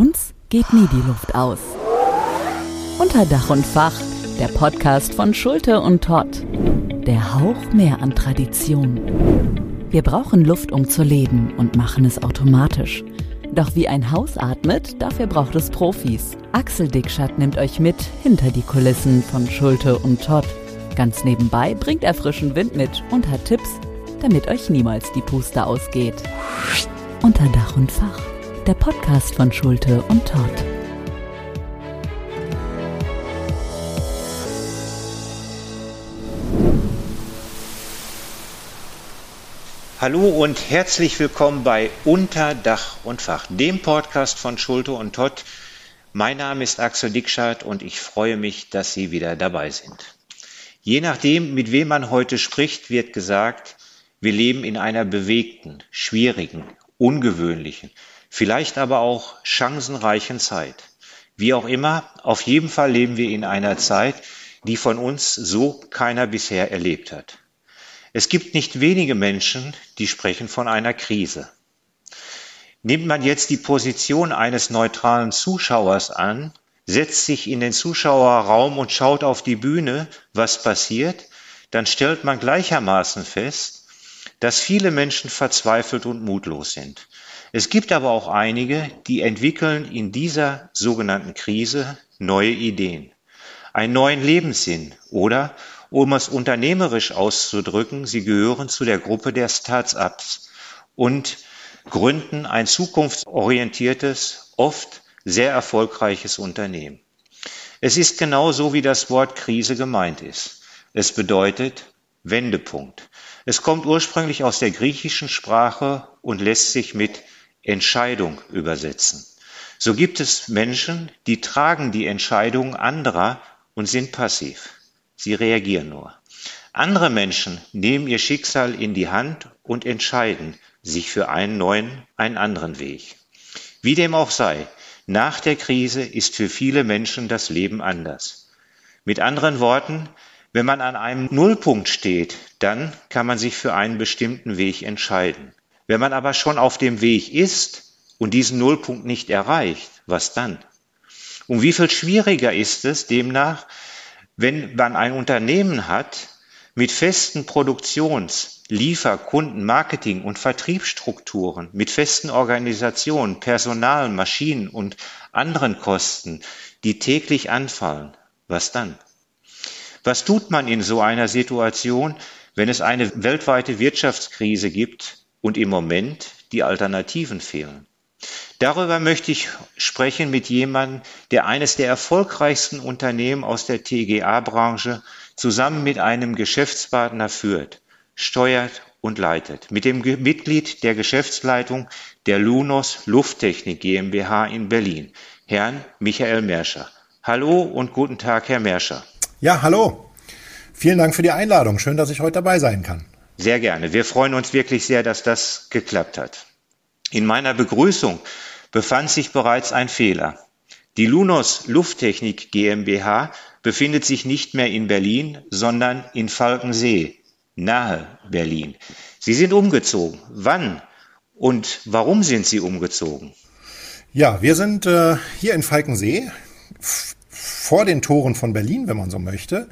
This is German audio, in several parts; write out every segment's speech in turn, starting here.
uns geht nie die Luft aus. Unter Dach und Fach, der Podcast von Schulte und Todd. Der Hauch mehr an Tradition. Wir brauchen Luft, um zu leben und machen es automatisch. Doch wie ein Haus atmet, dafür braucht es Profis. Axel Dickschat nimmt euch mit hinter die Kulissen von Schulte und Todd. Ganz nebenbei bringt er frischen Wind mit und hat Tipps, damit euch niemals die Puste ausgeht. Unter Dach und Fach, der Podcast von Schulte und Todd. Hallo und herzlich willkommen bei Unter Dach und Fach, dem Podcast von Schulte und Todd. Mein Name ist Axel Dickschardt und ich freue mich, dass Sie wieder dabei sind. Je nachdem, mit wem man heute spricht, wird gesagt, wir leben in einer bewegten, schwierigen, ungewöhnlichen, vielleicht aber auch chancenreichen Zeit. Wie auch immer, auf jeden Fall leben wir in einer Zeit, die von uns so keiner bisher erlebt hat. Es gibt nicht wenige Menschen, die sprechen von einer Krise. Nimmt man jetzt die Position eines neutralen Zuschauers an, setzt sich in den Zuschauerraum und schaut auf die Bühne, was passiert, dann stellt man gleichermaßen fest, dass viele Menschen verzweifelt und mutlos sind. Es gibt aber auch einige, die entwickeln in dieser sogenannten Krise neue Ideen, einen neuen Lebenssinn oder um es unternehmerisch auszudrücken, sie gehören zu der Gruppe der Start-ups und gründen ein zukunftsorientiertes, oft sehr erfolgreiches Unternehmen. Es ist genau so, wie das Wort Krise gemeint ist. Es bedeutet Wendepunkt. Es kommt ursprünglich aus der griechischen Sprache und lässt sich mit Entscheidung übersetzen. So gibt es Menschen, die tragen die Entscheidungen anderer und sind passiv. Sie reagieren nur. Andere Menschen nehmen ihr Schicksal in die Hand und entscheiden sich für einen neuen, einen anderen Weg. Wie dem auch sei, nach der Krise ist für viele Menschen das Leben anders. Mit anderen Worten, wenn man an einem Nullpunkt steht, dann kann man sich für einen bestimmten Weg entscheiden. Wenn man aber schon auf dem Weg ist und diesen Nullpunkt nicht erreicht, was dann? Und wie viel schwieriger ist es demnach, wenn man ein Unternehmen hat mit festen Produktions-, Liefer-, Kunden-, Marketing- und Vertriebsstrukturen, mit festen Organisationen, Personal, Maschinen und anderen Kosten, die täglich anfallen, was dann? Was tut man in so einer Situation, wenn es eine weltweite Wirtschaftskrise gibt und im Moment die Alternativen fehlen? Darüber möchte ich sprechen mit jemandem, der eines der erfolgreichsten Unternehmen aus der TGA-Branche zusammen mit einem Geschäftspartner führt, steuert und leitet. Mit dem Mitglied der Geschäftsleitung der Lunos Lufttechnik GmbH in Berlin, Herrn Michael Merscher. Hallo und guten Tag, Herr Merscher. Ja, hallo. Vielen Dank für die Einladung. Schön, dass ich heute dabei sein kann. Sehr gerne. Wir freuen uns wirklich sehr, dass das geklappt hat. In meiner Begrüßung befand sich bereits ein Fehler. Die Lunos Lufttechnik GmbH befindet sich nicht mehr in Berlin, sondern in Falkensee, nahe Berlin. Sie sind umgezogen. Wann und warum sind Sie umgezogen? Ja, wir sind äh, hier in Falkensee, vor den Toren von Berlin, wenn man so möchte.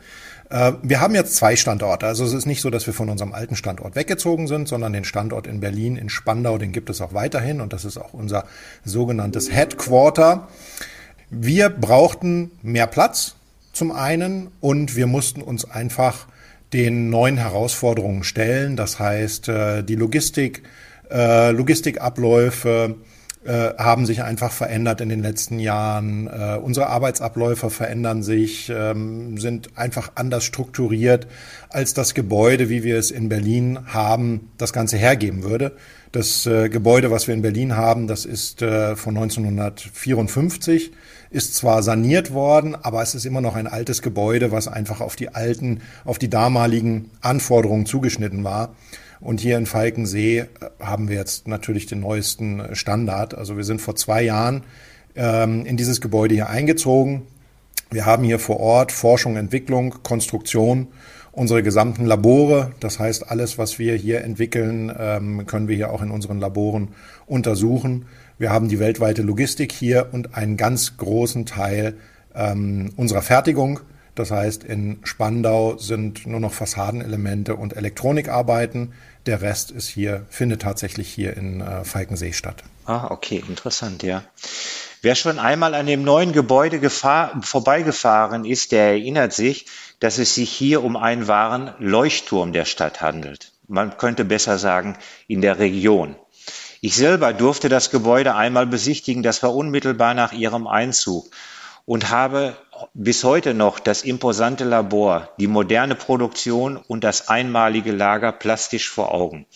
Äh, wir haben jetzt zwei Standorte. Also es ist nicht so, dass wir von unserem alten Standort weggezogen sind, sondern den Standort in Berlin, in Spandau, den gibt es auch weiterhin. Und das ist auch unser sogenanntes Headquarter. Wir brauchten mehr Platz zum einen und wir mussten uns einfach den neuen Herausforderungen stellen. Das heißt, äh, die Logistik, äh, Logistikabläufe, äh, haben sich einfach verändert in den letzten Jahren. Äh, unsere Arbeitsabläufe verändern sich, ähm, sind einfach anders strukturiert, als das Gebäude, wie wir es in Berlin haben, das Ganze hergeben würde. Das äh, Gebäude, was wir in Berlin haben, das ist äh, von 1954, ist zwar saniert worden, aber es ist immer noch ein altes Gebäude, was einfach auf die alten, auf die damaligen Anforderungen zugeschnitten war. Und hier in Falkensee äh, haben wir jetzt natürlich den neuesten Standard. Also wir sind vor zwei Jahren ähm, in dieses Gebäude hier eingezogen. Wir haben hier vor Ort Forschung, Entwicklung, Konstruktion, unsere gesamten Labore. Das heißt, alles, was wir hier entwickeln, ähm, können wir hier auch in unseren Laboren untersuchen. Wir haben die weltweite Logistik hier und einen ganz großen Teil ähm, unserer Fertigung. Das heißt, in Spandau sind nur noch Fassadenelemente und Elektronikarbeiten. Der Rest ist hier, findet tatsächlich hier in äh, Falkensee statt. Ah, okay, interessant, ja. Wer schon einmal an dem neuen Gebäude gefahr, vorbeigefahren ist, der erinnert sich, dass es sich hier um einen wahren Leuchtturm der Stadt handelt. Man könnte besser sagen, in der Region. Ich selber durfte das Gebäude einmal besichtigen, das war unmittelbar nach ihrem Einzug und habe bis heute noch das imposante Labor, die moderne Produktion und das einmalige Lager plastisch vor Augen.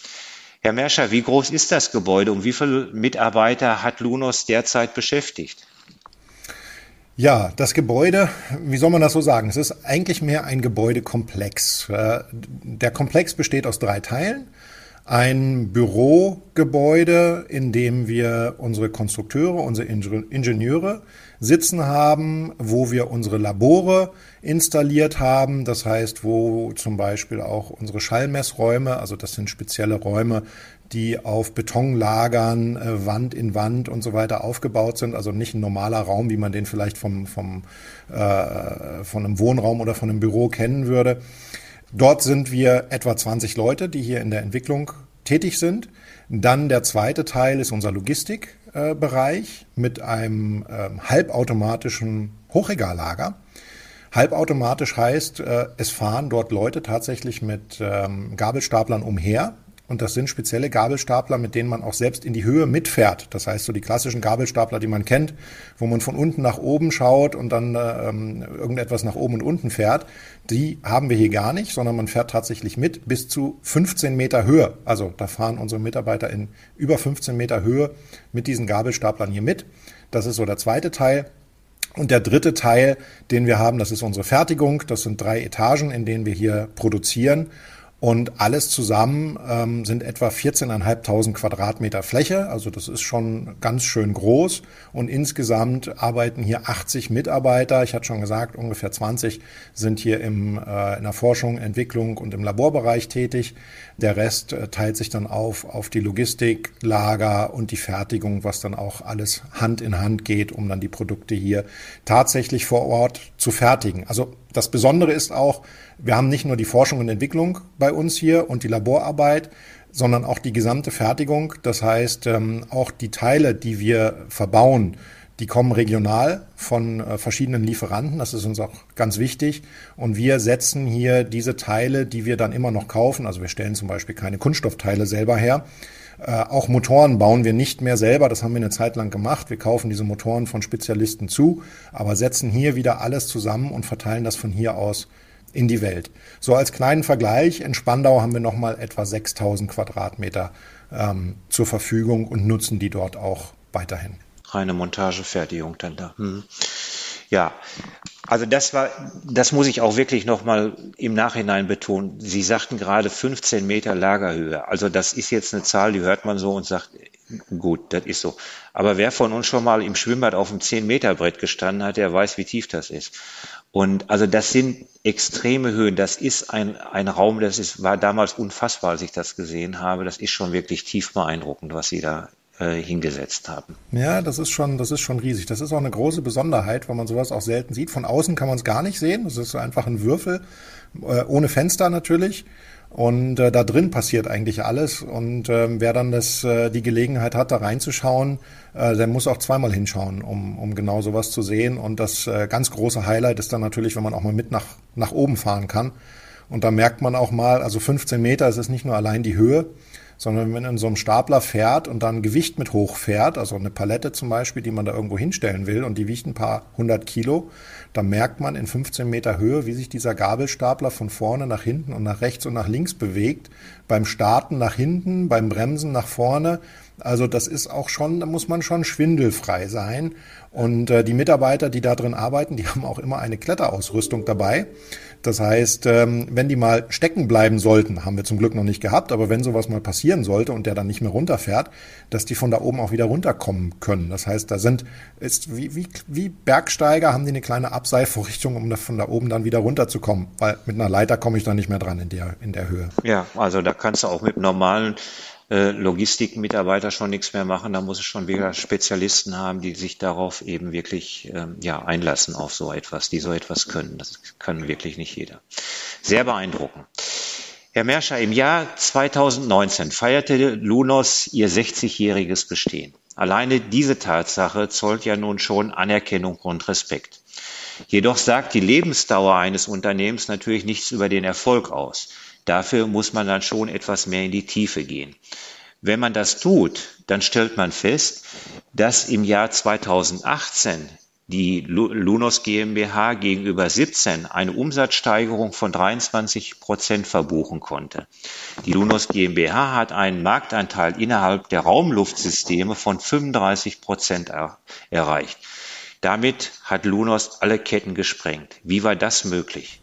Herr Merscher, wie groß ist das Gebäude und wie viele Mitarbeiter hat Lunos derzeit beschäftigt? Ja, das Gebäude, wie soll man das so sagen? Es ist eigentlich mehr ein Gebäudekomplex. Äh, der Komplex besteht aus drei Teilen. Ein Bürogebäude, in dem wir unsere Konstrukteure, unsere Ingenieure sitzen haben, wo wir unsere Labore installiert haben. Das heißt, wo zum Beispiel auch unsere Schallmessräume, also das sind spezielle Räume, die auf Betonlagern, äh, Wand in Wand und so weiter aufgebaut sind. Also nicht ein normaler Raum, wie man den vielleicht vom, vom, äh, von einem Wohnraum oder von einem Büro kennen würde. Dort sind wir etwa 20 Leute, die hier in der Entwicklung tätig sind. Dann der zweite Teil ist unser Logistikbereich mit einem ähm, halbautomatischen Hochregallager. Halbautomatisch heißt, äh, es fahren dort Leute tatsächlich mit ähm, Gabelstaplern umher und das sind spezielle Gabelstapler, mit denen man auch selbst in die Höhe mitfährt. Das heißt, so die klassischen Gabelstapler, die man kennt, wo man von unten nach oben schaut und dann ähm, irgendetwas nach oben und unten fährt, die haben wir hier gar nicht, sondern man fährt tatsächlich mit bis zu 15 Meter Höhe. Also da fahren unsere Mitarbeiter in über 15 Meter Höhe mit diesen Gabelstaplern hier mit. Das ist so der zweite Teil. Und der dritte Teil, den wir haben, das ist unsere Fertigung. Das sind drei Etagen, in denen wir hier produzieren. Und alles zusammen ähm, sind etwa 14.500 Quadratmeter Fläche. Also das ist schon ganz schön groß. Und insgesamt arbeiten hier 80 Mitarbeiter. Ich hatte schon gesagt, ungefähr 20 sind hier im, äh, in der Forschung, Entwicklung und im Laborbereich tätig. Der Rest äh, teilt sich dann auf auf die Logistik, Lager und die Fertigung, was dann auch alles Hand in Hand geht, um dann die Produkte hier tatsächlich vor Ort zu fertigen. Also das Besondere ist auch, wir haben nicht nur die Forschung und Entwicklung bei uns hier und die Laborarbeit, sondern auch die gesamte Fertigung. Das heißt, ähm, auch die Teile, die wir verbauen, die kommen regional von äh, verschiedenen Lieferanten. Das ist uns auch ganz wichtig. Und wir setzen hier diese Teile, die wir dann immer noch kaufen. Also wir stellen zum Beispiel keine Kunststoffteile selber her. Äh, auch Motoren bauen wir nicht mehr selber. Das haben wir eine Zeit lang gemacht. Wir kaufen diese Motoren von Spezialisten zu, aber setzen hier wieder alles zusammen und verteilen das von hier aus in die Welt. So als kleinen Vergleich, in Spandau haben wir nochmal etwa 6000 Quadratmeter ähm, zur Verfügung und nutzen die dort auch weiterhin. Reine Montagefertigung dann da. Hm. Ja, also das war, das muss ich auch wirklich nochmal im Nachhinein betonen. Sie sagten gerade 15 Meter Lagerhöhe. Also das ist jetzt eine Zahl, die hört man so und sagt, gut, das ist so. Aber wer von uns schon mal im Schwimmbad auf einem 10 Meter Brett gestanden hat, der weiß, wie tief das ist. Und also das sind extreme Höhen. Das ist ein, ein Raum, das ist, war damals unfassbar, als ich das gesehen habe. Das ist schon wirklich tief beeindruckend, was Sie da hingesetzt haben. Ja, das ist schon, das ist schon riesig. Das ist auch eine große Besonderheit, weil man sowas auch selten sieht. Von außen kann man es gar nicht sehen. Das ist einfach ein Würfel, äh, ohne Fenster natürlich. Und äh, da drin passiert eigentlich alles. Und äh, wer dann das, äh, die Gelegenheit hat, da reinzuschauen, äh, der muss auch zweimal hinschauen, um, um genau sowas zu sehen. Und das äh, ganz große Highlight ist dann natürlich, wenn man auch mal mit nach, nach oben fahren kann. Und da merkt man auch mal, also 15 Meter, es ist nicht nur allein die Höhe, sondern wenn man in so einem Stapler fährt und dann Gewicht mit hochfährt, also eine Palette zum Beispiel, die man da irgendwo hinstellen will und die wiegt ein paar hundert Kilo, dann merkt man in 15 Meter Höhe, wie sich dieser Gabelstapler von vorne nach hinten und nach rechts und nach links bewegt. Beim Starten nach hinten, beim Bremsen nach vorne. Also das ist auch schon, da muss man schon schwindelfrei sein. Und äh, die Mitarbeiter, die da drin arbeiten, die haben auch immer eine Kletterausrüstung dabei. Das heißt, ähm, wenn die mal stecken bleiben sollten, haben wir zum Glück noch nicht gehabt, aber wenn sowas mal passieren sollte und der dann nicht mehr runterfährt, dass die von da oben auch wieder runterkommen können. Das heißt, da sind, ist wie, wie, wie Bergsteiger haben die eine kleine Abseilvorrichtung, um da von da oben dann wieder runterzukommen, weil mit einer Leiter komme ich da nicht mehr dran in der, in der Höhe. Ja, also da kannst du auch mit normalen äh, Logistikmitarbeiter schon nichts mehr machen. Da muss es schon wieder Spezialisten haben, die sich darauf eben wirklich ähm, ja, einlassen auf so etwas, die so etwas können. Das können wirklich nicht jeder. Sehr beeindruckend. Herr Merscher, im Jahr 2019 feierte Lunos ihr 60-jähriges Bestehen. Alleine diese Tatsache zollt ja nun schon Anerkennung und Respekt. Jedoch sagt die Lebensdauer eines Unternehmens natürlich nichts über den Erfolg aus. Dafür muss man dann schon etwas mehr in die Tiefe gehen. Wenn man das tut, dann stellt man fest, dass im Jahr 2018 die Lunos GmbH gegenüber 17 eine Umsatzsteigerung von 23 Prozent verbuchen konnte. Die Lunos GmbH hat einen Marktanteil innerhalb der Raumluftsysteme von 35 Prozent er erreicht. Damit hat Lunos alle Ketten gesprengt. Wie war das möglich?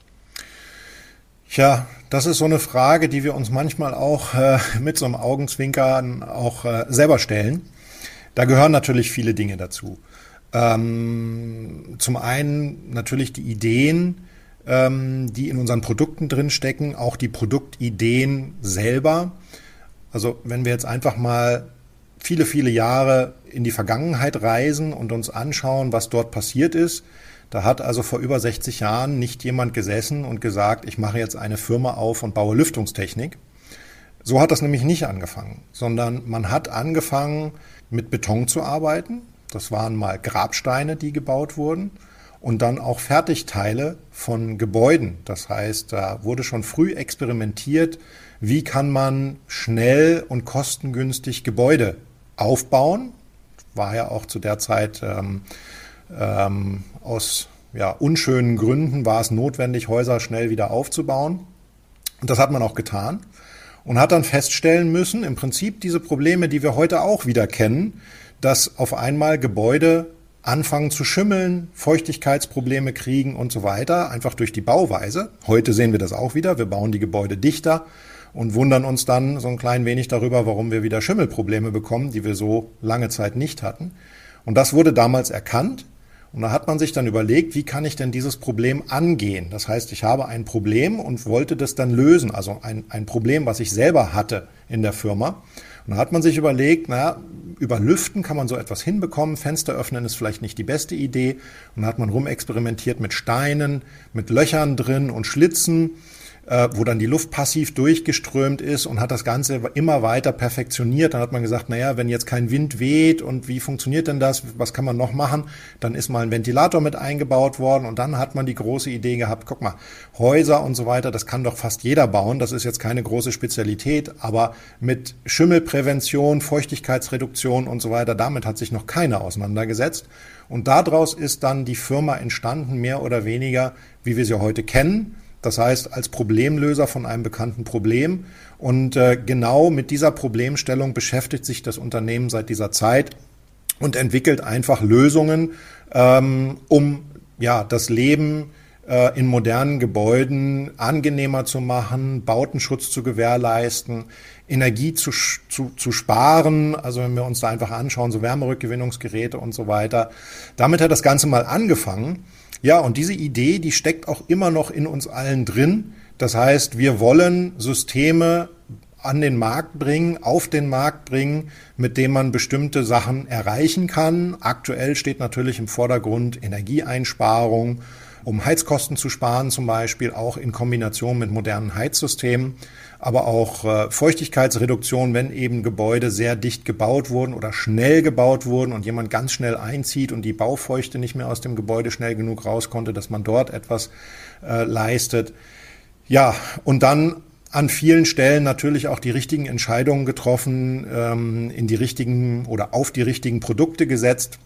Tja, das ist so eine Frage, die wir uns manchmal auch äh, mit so einem Augenzwinkern auch äh, selber stellen. Da gehören natürlich viele Dinge dazu. Ähm, zum einen natürlich die Ideen, ähm, die in unseren Produkten drinstecken, auch die Produktideen selber. Also wenn wir jetzt einfach mal viele, viele Jahre in die Vergangenheit reisen und uns anschauen, was dort passiert ist, da hat also vor über 60 Jahren nicht jemand gesessen und gesagt, ich mache jetzt eine Firma auf und baue Lüftungstechnik. So hat das nämlich nicht angefangen, sondern man hat angefangen, mit Beton zu arbeiten. Das waren mal Grabsteine, die gebaut wurden. Und dann auch Fertigteile von Gebäuden. Das heißt, da wurde schon früh experimentiert, wie kann man schnell und kostengünstig Gebäude aufbauen. War ja auch zu der Zeit ähm, ähm, aus ja, unschönen Gründen war es notwendig, Häuser schnell wieder aufzubauen. Und das hat man auch getan und hat dann feststellen müssen, im Prinzip diese Probleme, die wir heute auch wieder kennen, dass auf einmal Gebäude anfangen zu schimmeln, Feuchtigkeitsprobleme kriegen und so weiter, einfach durch die Bauweise. Heute sehen wir das auch wieder. Wir bauen die Gebäude dichter und wundern uns dann so ein klein wenig darüber, warum wir wieder Schimmelprobleme bekommen, die wir so lange Zeit nicht hatten. Und das wurde damals erkannt. Und da hat man sich dann überlegt, wie kann ich denn dieses Problem angehen? Das heißt, ich habe ein Problem und wollte das dann lösen, also ein, ein Problem, was ich selber hatte in der Firma. Und da hat man sich überlegt, na, über Lüften kann man so etwas hinbekommen, Fenster öffnen ist vielleicht nicht die beste Idee. Und da hat man rumexperimentiert mit Steinen, mit Löchern drin und Schlitzen äh, wo dann die Luft passiv durchgeströmt ist und hat das Ganze immer weiter perfektioniert. Dann hat man gesagt, naja, wenn jetzt kein Wind weht und wie funktioniert denn das? Was kann man noch machen? Dann ist mal ein Ventilator mit eingebaut worden und dann hat man die große Idee gehabt, guck mal, Häuser und so weiter, das kann doch fast jeder bauen. Das ist jetzt keine große Spezialität, aber mit Schimmelprävention, Feuchtigkeitsreduktion und so weiter, damit hat sich noch keiner auseinandergesetzt. Und daraus ist dann die Firma entstanden, mehr oder weniger, wie wir sie heute kennen. Das heißt, als Problemlöser von einem bekannten Problem. Und äh, genau mit dieser Problemstellung beschäftigt sich das Unternehmen seit dieser Zeit und entwickelt einfach Lösungen, ähm, um ja das Leben äh, in modernen Gebäuden angenehmer zu machen, Bautenschutz zu gewährleisten, Energie zu, zu, zu sparen. Also wenn wir uns da einfach anschauen, so Wärmerückgewinnungsgeräte und so weiter. Damit hat das Ganze mal angefangen. Ja, und diese Idee, die steckt auch immer noch in uns allen drin. Das heißt, wir wollen Systeme an den Markt bringen, auf den Markt bringen, mit dem man bestimmte Sachen erreichen kann. Aktuell steht natürlich im Vordergrund Energieeinsparung um Heizkosten zu sparen, zum Beispiel auch in Kombination mit modernen Heizsystemen, aber auch äh, Feuchtigkeitsreduktion, wenn eben Gebäude sehr dicht gebaut wurden oder schnell gebaut wurden und jemand ganz schnell einzieht und die Baufeuchte nicht mehr aus dem Gebäude schnell genug raus konnte, dass man dort etwas äh, leistet. Ja, und dann an vielen Stellen natürlich auch die richtigen Entscheidungen getroffen, ähm, in die richtigen oder auf die richtigen Produkte gesetzt.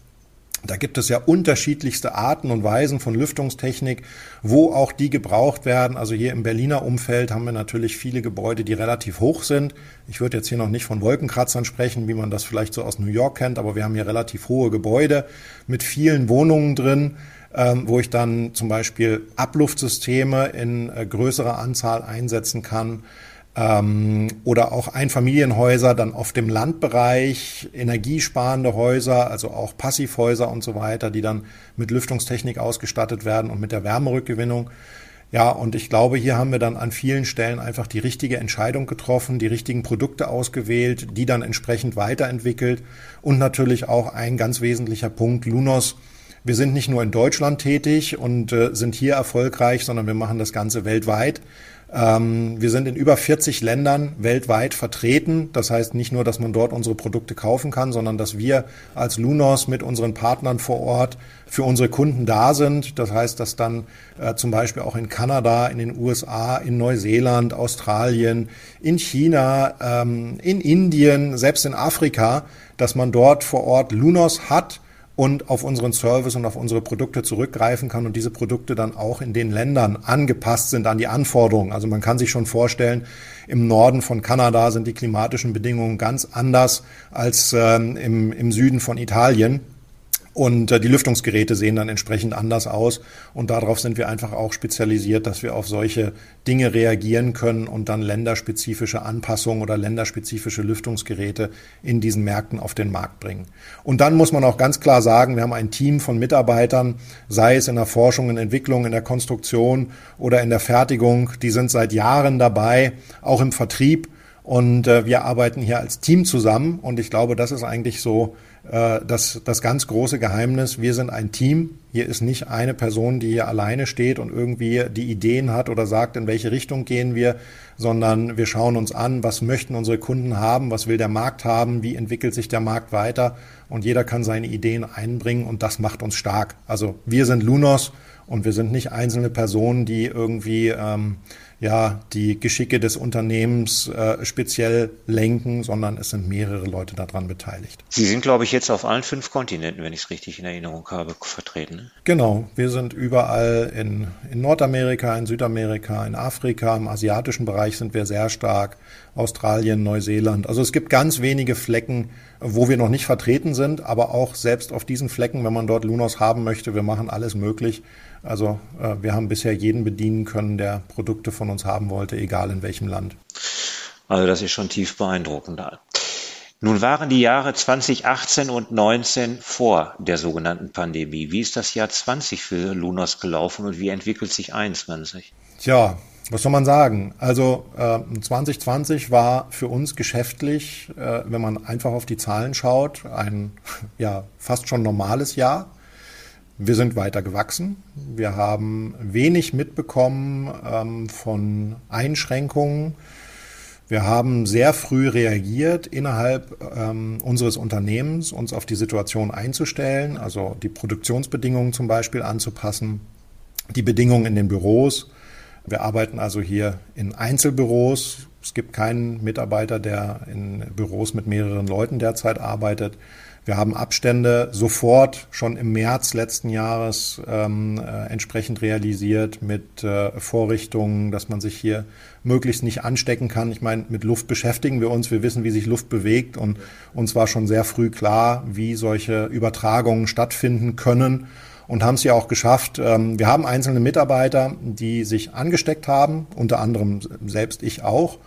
Da gibt es ja unterschiedlichste Arten und Weisen von Lüftungstechnik, wo auch die gebraucht werden. Also hier im Berliner Umfeld haben wir natürlich viele Gebäude, die relativ hoch sind. Ich würde jetzt hier noch nicht von Wolkenkratzern sprechen, wie man das vielleicht so aus New York kennt, aber wir haben hier relativ hohe Gebäude mit vielen Wohnungen drin, ähm, wo ich dann zum Beispiel Abluftsysteme in äh, größerer Anzahl einsetzen kann ähm, oder auch Einfamilienhäuser dann auf dem Landbereich, energiesparende Häuser, also auch Passivhäuser und so weiter, die dann mit Lüftungstechnik ausgestattet werden und mit der Wärmerückgewinnung. Ja, und ich glaube, hier haben wir dann an vielen Stellen einfach die richtige Entscheidung getroffen, die richtigen Produkte ausgewählt, die dann entsprechend weiterentwickelt und natürlich auch ein ganz wesentlicher Punkt, Lunos. Wir sind nicht nur in Deutschland tätig und äh, sind hier erfolgreich, sondern wir machen das Ganze weltweit. Ähm, wir sind in über 40 Ländern weltweit vertreten. Das heißt nicht nur, dass man dort unsere Produkte kaufen kann, sondern dass wir als Lunos mit unseren Partnern vor Ort für unsere Kunden da sind. Das heißt, dass dann äh, zum Beispiel auch in Kanada, in den USA, in Neuseeland, Australien, in China, ähm, in Indien, selbst in Afrika, dass man dort vor Ort Lunos hat und auf unseren Service und auf unsere Produkte zurückgreifen kann und diese Produkte dann auch in den Ländern angepasst sind an die Anforderungen. Also man kann sich schon vorstellen, im Norden von Kanada sind die klimatischen Bedingungen ganz anders als ähm, im, im Süden von Italien. Und äh, die Lüftungsgeräte sehen dann entsprechend anders aus. Und darauf sind wir einfach auch spezialisiert, dass wir auf solche Dinge reagieren können und dann länderspezifische Anpassungen oder länderspezifische Lüftungsgeräte in diesen Märkten auf den Markt bringen. Und dann muss man auch ganz klar sagen, wir haben ein Team von Mitarbeitern, sei es in der Forschung und Entwicklung, in der Konstruktion oder in der Fertigung, die sind seit Jahren dabei, auch im Vertrieb. Und äh, wir arbeiten hier als Team zusammen. Und ich glaube, das ist eigentlich so äh, das, das ganz große Geheimnis, wir sind ein Team. Hier ist nicht eine Person, die hier alleine steht und irgendwie die Ideen hat oder sagt, in welche Richtung gehen wir, sondern wir schauen uns an, was möchten unsere Kunden haben, was will der Markt haben, wie entwickelt sich der Markt weiter und jeder kann seine Ideen einbringen und das macht uns stark. Also wir sind Lunos und wir sind nicht einzelne Personen, die irgendwie ähm, ja die Geschicke des Unternehmens äh, speziell lenken, sondern es sind mehrere Leute daran beteiligt. Sie sind, glaube ich, jetzt auf allen fünf Kontinenten, wenn ich es richtig in Erinnerung habe, vertreten. Ne? Genau, wir sind überall in, in Nordamerika, in Südamerika, in Afrika, im asiatischen Bereich sind wir sehr stark, Australien, Neuseeland. Also es gibt ganz wenige Flecken, wo wir noch nicht vertreten sind, aber auch selbst auf diesen Flecken, wenn man dort Lunos haben möchte, wir machen alles möglich. Also äh, wir haben bisher jeden bedienen können, der Produkte von uns haben wollte, egal in welchem Land. Also das ist schon tief beeindruckend. Nun waren die Jahre 2018 und 19 vor der sogenannten Pandemie. Wie ist das Jahr 20 für Lunos gelaufen und wie entwickelt sich 21? Tja, was soll man sagen? Also äh, 2020 war für uns geschäftlich, äh, wenn man einfach auf die Zahlen schaut, ein ja fast schon normales Jahr. Wir sind weiter gewachsen. Wir haben wenig mitbekommen ähm, von Einschränkungen. Wir haben sehr früh reagiert, innerhalb ähm, unseres Unternehmens uns auf die Situation einzustellen, also die Produktionsbedingungen zum Beispiel anzupassen, die Bedingungen in den Büros. Wir arbeiten also hier in Einzelbüros. Es gibt keinen Mitarbeiter, der in Büros mit mehreren Leuten derzeit arbeitet. Wir haben Abstände sofort schon im März letzten Jahres ähm, äh, entsprechend realisiert mit äh, Vorrichtungen, dass man sich hier möglichst nicht anstecken kann. Ich meine, mit Luft beschäftigen wir uns. Wir wissen, wie sich Luft bewegt und uns war schon sehr früh klar, wie solche Übertragungen stattfinden können und haben es ja auch geschafft. Ähm, wir haben einzelne Mitarbeiter, die sich angesteckt haben, unter anderem selbst ich auch.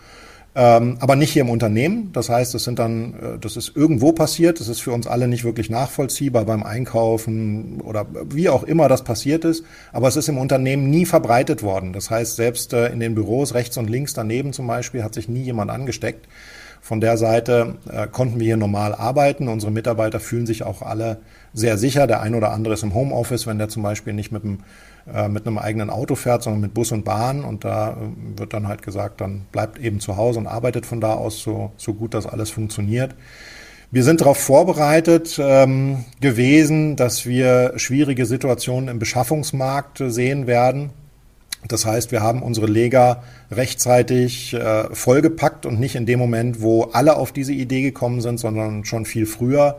Ähm, aber nicht hier im Unternehmen. Das heißt, das sind dann, äh, das ist irgendwo passiert. Das ist für uns alle nicht wirklich nachvollziehbar beim Einkaufen oder wie auch immer das passiert ist. Aber es ist im Unternehmen nie verbreitet worden. Das heißt, selbst äh, in den Büros rechts und links daneben zum Beispiel hat sich nie jemand angesteckt. Von der Seite äh, konnten wir hier normal arbeiten. Unsere Mitarbeiter fühlen sich auch alle sehr sicher. Der ein oder andere ist im Homeoffice, wenn der zum Beispiel nicht mit dem äh, mit einem eigenen Auto fährt, sondern mit Bus und Bahn. Und da äh, wird dann halt gesagt, dann bleibt eben zu Hause und arbeitet von da aus so, so gut, dass alles funktioniert. Wir sind darauf vorbereitet ähm, gewesen, dass wir schwierige Situationen im Beschaffungsmarkt sehen werden. Das heißt, wir haben unsere Lega rechtzeitig äh, vollgepackt und nicht in dem Moment, wo alle auf diese Idee gekommen sind, sondern schon viel früher.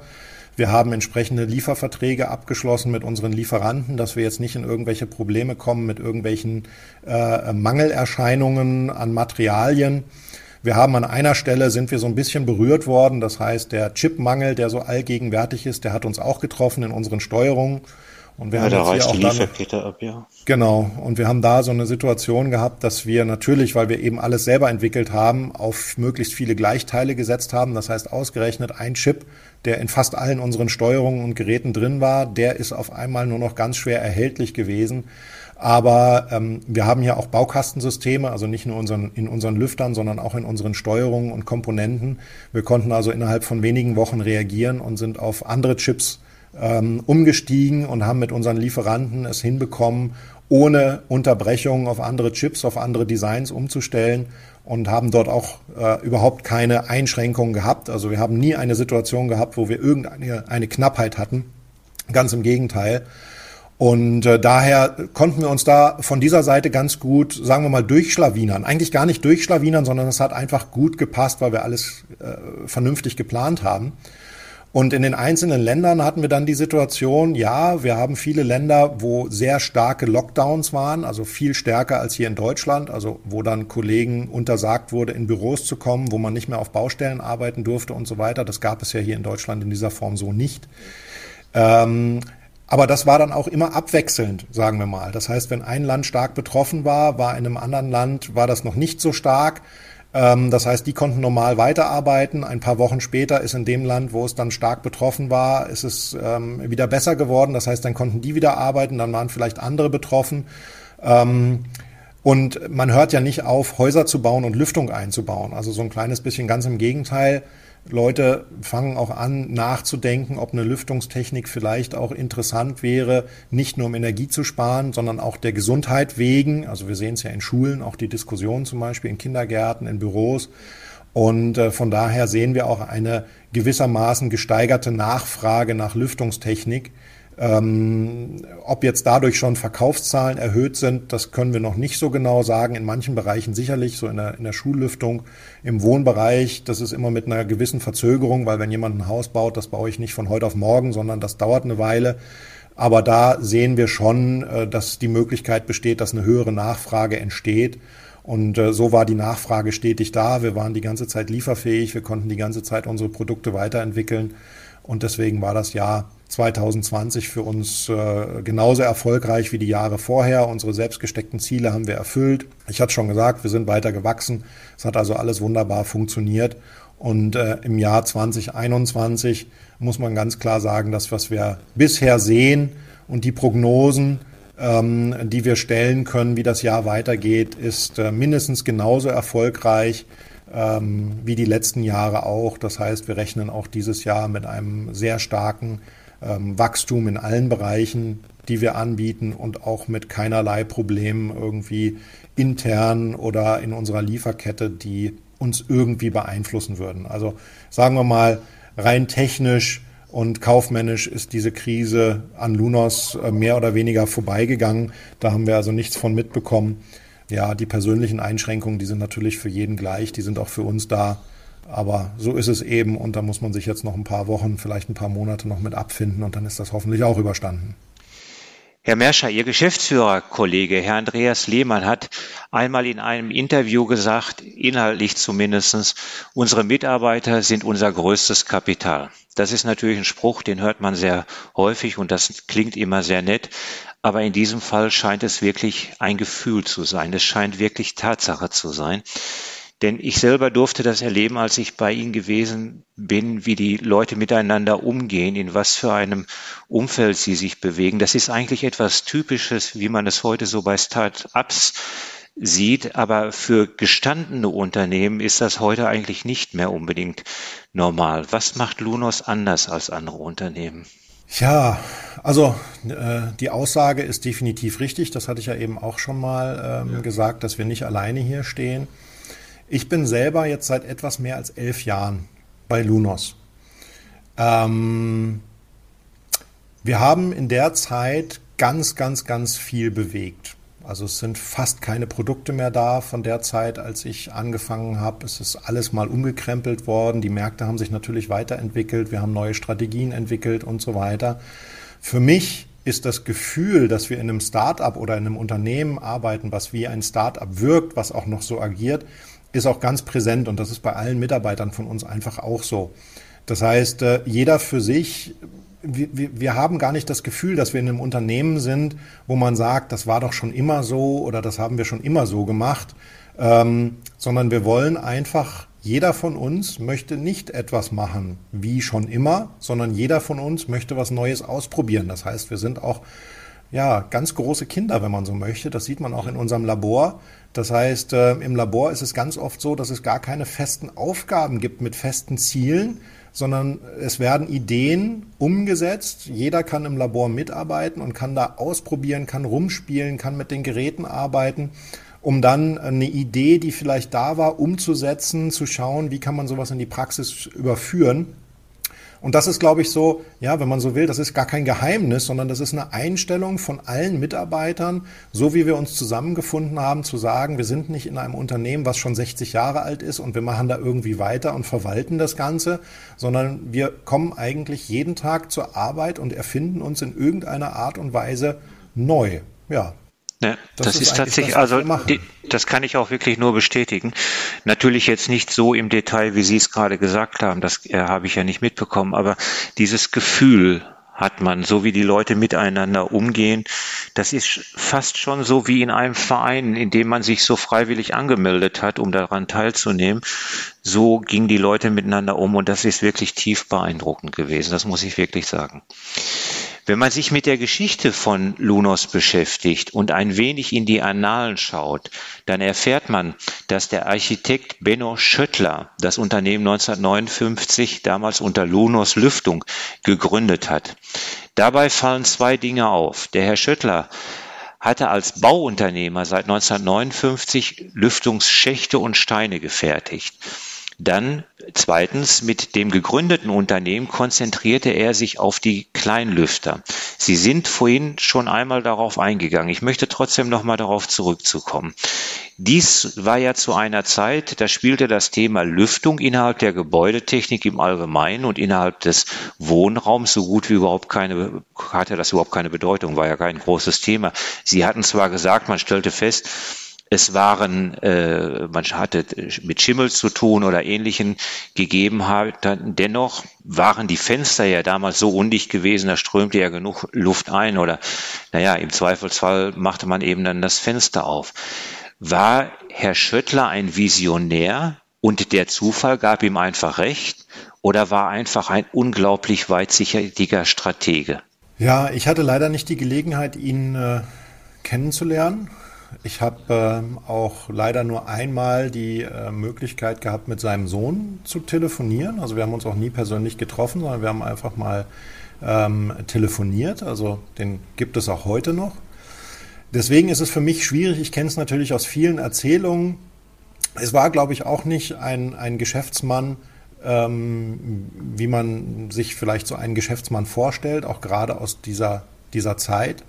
Wir haben entsprechende Lieferverträge abgeschlossen mit unseren Lieferanten, dass wir jetzt nicht in irgendwelche Probleme kommen mit irgendwelchen äh, Mangelerscheinungen an Materialien. Wir haben an einer Stelle sind wir so ein bisschen berührt worden. Das heißt, der Chipmangel, der so allgegenwärtig ist, der hat uns auch getroffen in unseren Steuerungen. Und wir ja, haben da reicht die Lieferkette ab, ja. Genau. Und wir haben da so eine Situation gehabt, dass wir natürlich, weil wir eben alles selber entwickelt haben, auf möglichst viele Gleichteile gesetzt haben. Das heißt, ausgerechnet ein Chip der in fast allen unseren Steuerungen und Geräten drin war, der ist auf einmal nur noch ganz schwer erhältlich gewesen. Aber ähm, wir haben hier auch Baukastensysteme, also nicht nur unseren, in unseren Lüftern, sondern auch in unseren Steuerungen und Komponenten. Wir konnten also innerhalb von wenigen Wochen reagieren und sind auf andere Chips ähm, umgestiegen und haben mit unseren Lieferanten es hinbekommen, ohne Unterbrechung auf andere Chips, auf andere Designs umzustellen und haben dort auch äh, überhaupt keine Einschränkungen gehabt. Also wir haben nie eine Situation gehabt, wo wir irgendeine eine Knappheit hatten. Ganz im Gegenteil. Und äh, daher konnten wir uns da von dieser Seite ganz gut, sagen wir mal, durchschlawinern. Eigentlich gar nicht durchschlawinern, sondern es hat einfach gut gepasst, weil wir alles äh, vernünftig geplant haben. Und in den einzelnen Ländern hatten wir dann die Situation, ja, wir haben viele Länder, wo sehr starke Lockdowns waren, also viel stärker als hier in Deutschland, also wo dann Kollegen untersagt wurde, in Büros zu kommen, wo man nicht mehr auf Baustellen arbeiten durfte und so weiter. Das gab es ja hier in Deutschland in dieser Form so nicht. Ähm, aber das war dann auch immer abwechselnd, sagen wir mal. Das heißt, wenn ein Land stark betroffen war, war in einem anderen Land, war das noch nicht so stark. Ähm, das heißt, die konnten normal weiterarbeiten. Ein paar Wochen später ist in dem Land, wo es dann stark betroffen war, ist es ähm, wieder besser geworden. Das heißt, dann konnten die wieder arbeiten, dann waren vielleicht andere betroffen. Ähm, und man hört ja nicht auf, Häuser zu bauen und Lüftung einzubauen. Also so ein kleines bisschen ganz im Gegenteil. Leute fangen auch an, nachzudenken, ob eine Lüftungstechnik vielleicht auch interessant wäre, nicht nur um Energie zu sparen, sondern auch der Gesundheit wegen. Also wir sehen es ja in Schulen, auch die Diskussion zum Beispiel in Kindergärten, in Büros. Und äh, von daher sehen wir auch eine gewissermaßen gesteigerte Nachfrage nach Lüftungstechnik, ähm, ob jetzt dadurch schon Verkaufszahlen erhöht sind, das können wir noch nicht so genau sagen. In manchen Bereichen sicherlich, so in der, in der Schullüftung, im Wohnbereich, das ist immer mit einer gewissen Verzögerung, weil wenn jemand ein Haus baut, das baue ich nicht von heute auf morgen, sondern das dauert eine Weile. Aber da sehen wir schon, äh, dass die Möglichkeit besteht, dass eine höhere Nachfrage entsteht. Und äh, so war die Nachfrage stetig da. Wir waren die ganze Zeit lieferfähig. Wir konnten die ganze Zeit unsere Produkte weiterentwickeln. Und deswegen war das Jahr 2020 für uns äh, genauso erfolgreich wie die Jahre vorher. Unsere selbstgesteckten Ziele haben wir erfüllt. Ich hatte schon gesagt, wir sind weiter gewachsen. Es hat also alles wunderbar funktioniert. Und äh, im Jahr 2021 muss man ganz klar sagen, dass was wir bisher sehen und die Prognosen, ähm, die wir stellen können, wie das Jahr weitergeht, ist äh, mindestens genauso erfolgreich ähm, wie die letzten Jahre auch. Das heißt, wir rechnen auch dieses Jahr mit einem sehr starken Wachstum in allen Bereichen, die wir anbieten und auch mit keinerlei Problemen irgendwie intern oder in unserer Lieferkette, die uns irgendwie beeinflussen würden. Also sagen wir mal, rein technisch und kaufmännisch ist diese Krise an Lunos äh, mehr oder weniger vorbeigegangen. Da haben wir also nichts von mitbekommen. Ja, die persönlichen Einschränkungen, die sind natürlich für jeden gleich, die sind auch für uns da. Aber so ist es eben und da muss man sich jetzt noch ein paar Wochen, vielleicht ein paar Monate noch mit abfinden und dann ist das hoffentlich auch überstanden. Herr Merscher, Ihr Geschäftsführerkollege, Herr Andreas Lehmann, hat einmal in einem Interview gesagt, inhaltlich zumindestens, unsere Mitarbeiter sind unser größtes Kapital. Das ist natürlich ein Spruch, den hört man sehr häufig und das klingt immer sehr nett. Aber in diesem Fall scheint es wirklich ein Gefühl zu sein. Es scheint wirklich Tatsache zu sein. Denn ich selber durfte das erleben, als ich bei Ihnen gewesen bin, wie die Leute miteinander umgehen, in was für einem Umfeld sie sich bewegen. Das ist eigentlich etwas Typisches, wie man es heute so bei Start-ups sieht. Aber für gestandene Unternehmen ist das heute eigentlich nicht mehr unbedingt normal. Was macht Lunos anders als andere Unternehmen? Ja, also äh, die Aussage ist definitiv richtig. Das hatte ich ja eben auch schon mal ähm, ja. gesagt, dass wir nicht alleine hier stehen. Ich bin selber jetzt seit etwas mehr als elf Jahren bei Lunos. Ähm, wir haben in der Zeit ganz, ganz, ganz viel bewegt. Also es sind fast keine Produkte mehr da von der Zeit, als ich angefangen habe. Es ist alles mal umgekrempelt worden. Die Märkte haben sich natürlich weiterentwickelt. Wir haben neue Strategien entwickelt und so weiter. Für mich ist das Gefühl, dass wir in einem Startup oder in einem Unternehmen arbeiten, was wie ein Startup wirkt, was auch noch so agiert, ist auch ganz präsent und das ist bei allen Mitarbeitern von uns einfach auch so. Das heißt, äh, jeder für sich, wir, wir haben gar nicht das Gefühl, dass wir in einem Unternehmen sind, wo man sagt, das war doch schon immer so oder das haben wir schon immer so gemacht, ähm, sondern wir wollen einfach, jeder von uns möchte nicht etwas machen wie schon immer, sondern jeder von uns möchte was Neues ausprobieren. Das heißt, wir sind auch ja, ganz große Kinder, wenn man so möchte. Das sieht man auch in unserem Labor. Das heißt, äh, im Labor ist es ganz oft so, dass es gar keine festen Aufgaben gibt mit festen Zielen, sondern es werden Ideen umgesetzt. Jeder kann im Labor mitarbeiten und kann da ausprobieren, kann rumspielen, kann mit den Geräten arbeiten, um dann eine Idee, die vielleicht da war, umzusetzen, zu schauen, wie kann man sowas in die Praxis überführen. Und das ist, glaube ich, so, ja, wenn man so will, das ist gar kein Geheimnis, sondern das ist eine Einstellung von allen Mitarbeitern, so wie wir uns zusammengefunden haben, zu sagen, wir sind nicht in einem Unternehmen, was schon 60 Jahre alt ist und wir machen da irgendwie weiter und verwalten das Ganze, sondern wir kommen eigentlich jeden Tag zur Arbeit und erfinden uns in irgendeiner Art und Weise neu. Ja, ja, das, das, ist, ist tatsächlich, das, also die, das kann ich auch wirklich nur bestätigen. Natürlich jetzt nicht so im Detail, wie Sie es gerade gesagt haben, das äh, habe ich ja nicht mitbekommen, aber dieses Gefühl hat man, so wie die Leute miteinander umgehen, das ist fast schon so wie in einem Verein, in dem man sich so freiwillig angemeldet hat, um daran teilzunehmen. So gingen die Leute miteinander um und das ist wirklich tief beeindruckend gewesen, das muss ich wirklich sagen. Wenn man sich mit der Geschichte von Lunos beschäftigt und ein wenig in die Annalen schaut, dann erfährt man, dass der Architekt Benno Schöttler das Unternehmen 1959 damals unter Lunos Lüftung gegründet hat. Dabei fallen zwei Dinge auf. Der Herr Schöttler hatte als Bauunternehmer seit 1959 Lüftungsschächte und Steine gefertigt. Dann zweitens, mit dem gegründeten Unternehmen konzentrierte er sich auf die Kleinlüfter. Sie sind vorhin schon einmal darauf eingegangen. Ich möchte trotzdem noch mal darauf zurückzukommen. Dies war ja zu einer Zeit, da spielte das Thema Lüftung innerhalb der Gebäudetechnik im Allgemeinen und innerhalb des Wohnraums so gut wie überhaupt keine, hatte das überhaupt keine Bedeutung, war ja kein großes Thema. Sie hatten zwar gesagt, man stellte fest, es waren, äh, man hatte mit Schimmel zu tun oder ähnlichen Gegebenheiten. Dennoch waren die Fenster ja damals so undicht gewesen, da strömte ja genug Luft ein oder, naja, im Zweifelsfall machte man eben dann das Fenster auf. War Herr Schöttler ein Visionär und der Zufall gab ihm einfach recht oder war einfach ein unglaublich weitsichtiger Stratege? Ja, ich hatte leider nicht die Gelegenheit, ihn äh, kennenzulernen. Ich habe äh, auch leider nur einmal die äh, Möglichkeit gehabt, mit seinem Sohn zu telefonieren. Also wir haben uns auch nie persönlich getroffen, sondern wir haben einfach mal ähm, telefoniert. Also den gibt es auch heute noch. Deswegen ist es für mich schwierig. Ich kenne es natürlich aus vielen Erzählungen. Es war, glaube ich, auch nicht ein, ein Geschäftsmann, ähm, wie man sich vielleicht so einen Geschäftsmann vorstellt, auch gerade aus dieser, dieser Zeit.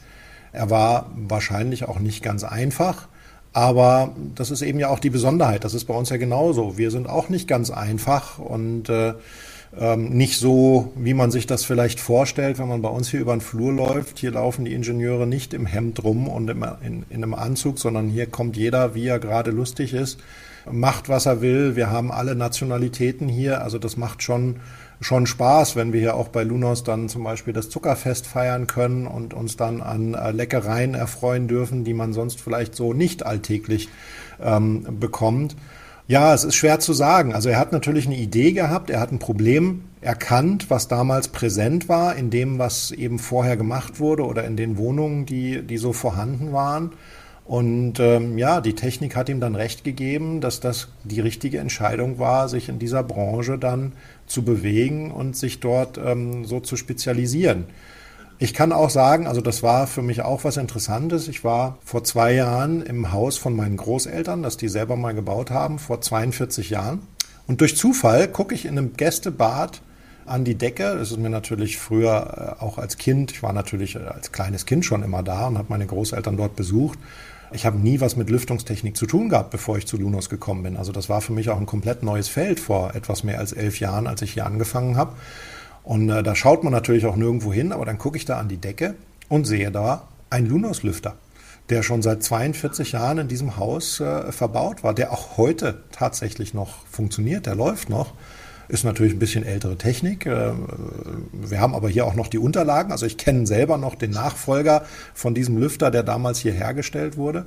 Er war wahrscheinlich auch nicht ganz einfach, aber das ist eben ja auch die Besonderheit. Das ist bei uns ja genauso. Wir sind auch nicht ganz einfach und äh, ähm, nicht so, wie man sich das vielleicht vorstellt, wenn man bei uns hier über den Flur läuft. Hier laufen die Ingenieure nicht im Hemd rum und im, in, in einem Anzug, sondern hier kommt jeder, wie er gerade lustig ist, macht, was er will. Wir haben alle Nationalitäten hier. Also das macht schon schon Spaß, wenn wir hier auch bei Lunos dann zum Beispiel das Zuckerfest feiern können und uns dann an äh, Leckereien erfreuen dürfen, die man sonst vielleicht so nicht alltäglich ähm, bekommt. Ja, es ist schwer zu sagen. Also er hat natürlich eine Idee gehabt, er hat ein Problem erkannt, was damals präsent war in dem, was eben vorher gemacht wurde oder in den Wohnungen, die, die so vorhanden waren. Und ähm, ja, die Technik hat ihm dann recht gegeben, dass das die richtige Entscheidung war, sich in dieser Branche dann zu bewegen und sich dort ähm, so zu spezialisieren. Ich kann auch sagen, also das war für mich auch was Interessantes. Ich war vor zwei Jahren im Haus von meinen Großeltern, das die selber mal gebaut haben, vor 42 Jahren. Und durch Zufall gucke ich in einem Gästebad an die Decke. Das ist mir natürlich früher äh, auch als Kind, ich war natürlich äh, als kleines Kind schon immer da und habe meine Großeltern dort besucht. Ich habe nie was mit Lüftungstechnik zu tun gehabt, bevor ich zu Lunos gekommen bin. Also das war für mich auch ein komplett neues Feld vor etwas mehr als elf Jahren, als ich hier angefangen habe. Und äh, da schaut man natürlich auch nirgendwo hin, aber dann gucke ich da an die Decke und sehe da einen Lunos-Lüfter, der schon seit 42 Jahren in diesem Haus äh, verbaut war, der auch heute tatsächlich noch funktioniert, der läuft noch. Ist natürlich ein bisschen ältere Technik. Äh, wir haben aber hier auch noch die Unterlagen. Also ich kenne selber noch den Nachfolger von diesem Lüfter, der damals hier hergestellt wurde.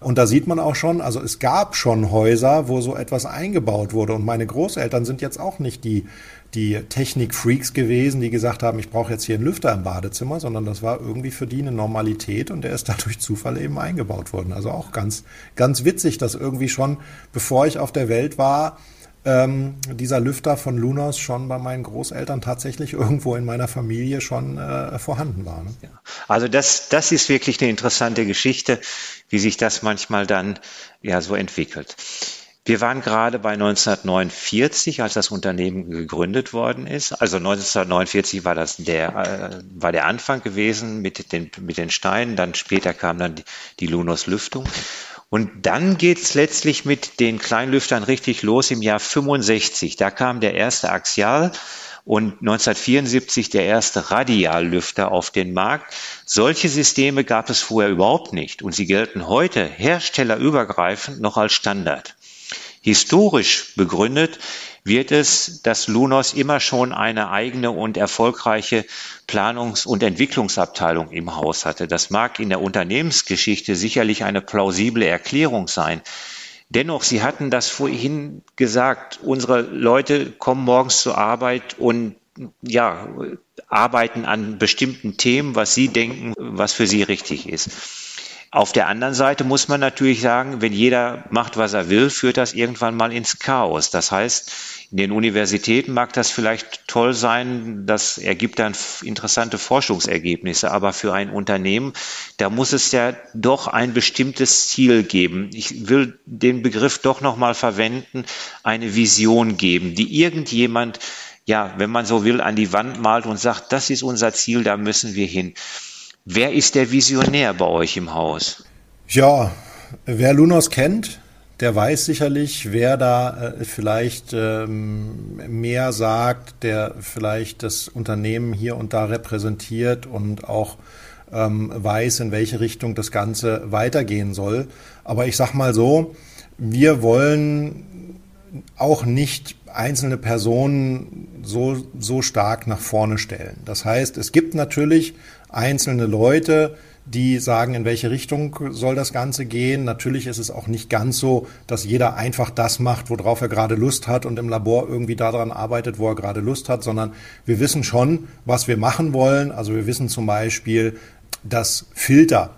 Und da sieht man auch schon, also es gab schon Häuser, wo so etwas eingebaut wurde. Und meine Großeltern sind jetzt auch nicht die die Technik-Freaks gewesen, die gesagt haben, ich brauche jetzt hier einen Lüfter im Badezimmer, sondern das war irgendwie für die eine Normalität und der ist da durch Zufall eben eingebaut worden. Also auch ganz, ganz witzig, dass irgendwie schon, bevor ich auf der Welt war, ähm, dieser Lüfter von Lunos schon bei meinen Großeltern tatsächlich irgendwo in meiner Familie schon äh, vorhanden war. Ne? Ja. Also das, das ist wirklich eine interessante Geschichte, wie sich das manchmal dann ja so entwickelt. Wir waren gerade bei 1949, als das Unternehmen gegründet worden ist. Also 1949 war das der, äh, war der Anfang gewesen mit den, mit den Steinen. Dann später kam dann die, die Lunos Lüftung. Und dann geht's letztlich mit den Kleinlüftern richtig los im Jahr 65. Da kam der erste Axial und 1974 der erste Radiallüfter auf den Markt. Solche Systeme gab es vorher überhaupt nicht und sie gelten heute herstellerübergreifend noch als Standard. Historisch begründet wird es, dass Lunos immer schon eine eigene und erfolgreiche Planungs- und Entwicklungsabteilung im Haus hatte. Das mag in der Unternehmensgeschichte sicherlich eine plausible Erklärung sein. Dennoch, Sie hatten das vorhin gesagt, unsere Leute kommen morgens zur Arbeit und ja, arbeiten an bestimmten Themen, was sie denken, was für sie richtig ist. Auf der anderen Seite muss man natürlich sagen, wenn jeder macht, was er will, führt das irgendwann mal ins Chaos. Das heißt, in den Universitäten mag das vielleicht toll sein, das ergibt dann interessante Forschungsergebnisse, aber für ein Unternehmen, da muss es ja doch ein bestimmtes Ziel geben. Ich will den Begriff doch nochmal verwenden, eine Vision geben, die irgendjemand, ja, wenn man so will, an die Wand malt und sagt, das ist unser Ziel, da müssen wir hin. Wer ist der Visionär bei euch im Haus? Ja, wer Lunos kennt, der weiß sicherlich, wer da äh, vielleicht ähm, mehr sagt, der vielleicht das Unternehmen hier und da repräsentiert und auch ähm, weiß, in welche Richtung das Ganze weitergehen soll. Aber ich sag mal so, wir wollen auch nicht einzelne Personen so, so stark nach vorne stellen. Das heißt, es gibt natürlich einzelne Leute, die sagen, in welche Richtung soll das Ganze gehen. Natürlich ist es auch nicht ganz so, dass jeder einfach das macht, worauf er gerade Lust hat und im Labor irgendwie daran arbeitet, wo er gerade Lust hat, sondern wir wissen schon, was wir machen wollen. Also wir wissen zum Beispiel, dass Filter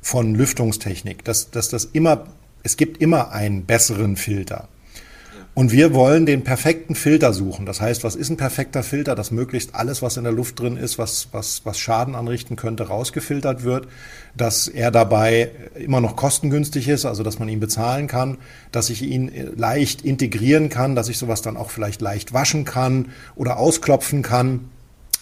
von Lüftungstechnik, dass, dass das immer, es gibt immer einen besseren Filter. Und wir wollen den perfekten Filter suchen. Das heißt, was ist ein perfekter Filter? Dass möglichst alles, was in der Luft drin ist, was, was, was Schaden anrichten könnte, rausgefiltert wird. Dass er dabei immer noch kostengünstig ist, also dass man ihn bezahlen kann. Dass ich ihn leicht integrieren kann, dass ich sowas dann auch vielleicht leicht waschen kann oder ausklopfen kann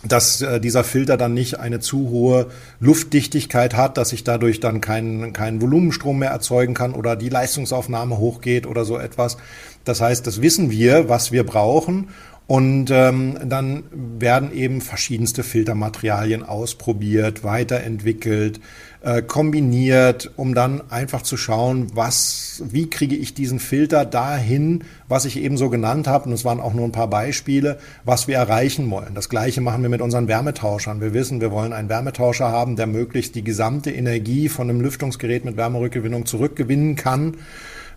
dass äh, dieser Filter dann nicht eine zu hohe Luftdichtigkeit hat, dass ich dadurch dann keinen, keinen Volumenstrom mehr erzeugen kann oder die Leistungsaufnahme hochgeht oder so etwas. Das heißt, das wissen wir, was wir brauchen. Und ähm, dann werden eben verschiedenste Filtermaterialien ausprobiert, weiterentwickelt, äh, kombiniert, um dann einfach zu schauen, was, wie kriege ich diesen Filter dahin, was ich eben so genannt habe. Und es waren auch nur ein paar Beispiele, was wir erreichen wollen. Das Gleiche machen wir mit unseren Wärmetauschern. Wir wissen, wir wollen einen Wärmetauscher haben, der möglichst die gesamte Energie von einem Lüftungsgerät mit Wärmerückgewinnung zurückgewinnen kann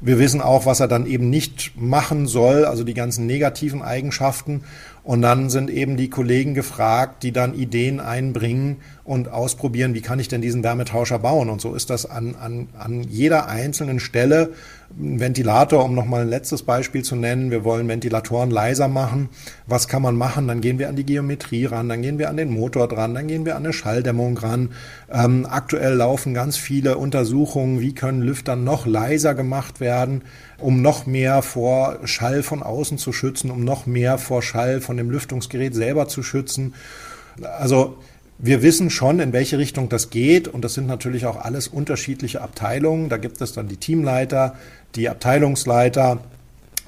wir wissen auch, was er dann eben nicht machen soll, also die ganzen negativen Eigenschaften. Und dann sind eben die Kollegen gefragt, die dann Ideen einbringen und ausprobieren, wie kann ich denn diesen Wärmetauscher bauen. Und so ist das an, an, an jeder einzelnen Stelle ein Ventilator, um nochmal ein letztes Beispiel zu nennen. Wir wollen Ventilatoren leiser machen. Was kann man machen? Dann gehen wir an die Geometrie ran, dann gehen wir an den Motor dran, dann gehen wir an eine Schalldämmung ran. Ähm, aktuell laufen ganz viele Untersuchungen, wie können Lüfter noch leiser gemacht werden, um noch mehr vor Schall von außen zu schützen, um noch mehr vor Schall von dem Lüftungsgerät selber zu schützen. Also wir wissen schon, in welche Richtung das geht und das sind natürlich auch alles unterschiedliche Abteilungen. Da gibt es dann die Teamleiter, die Abteilungsleiter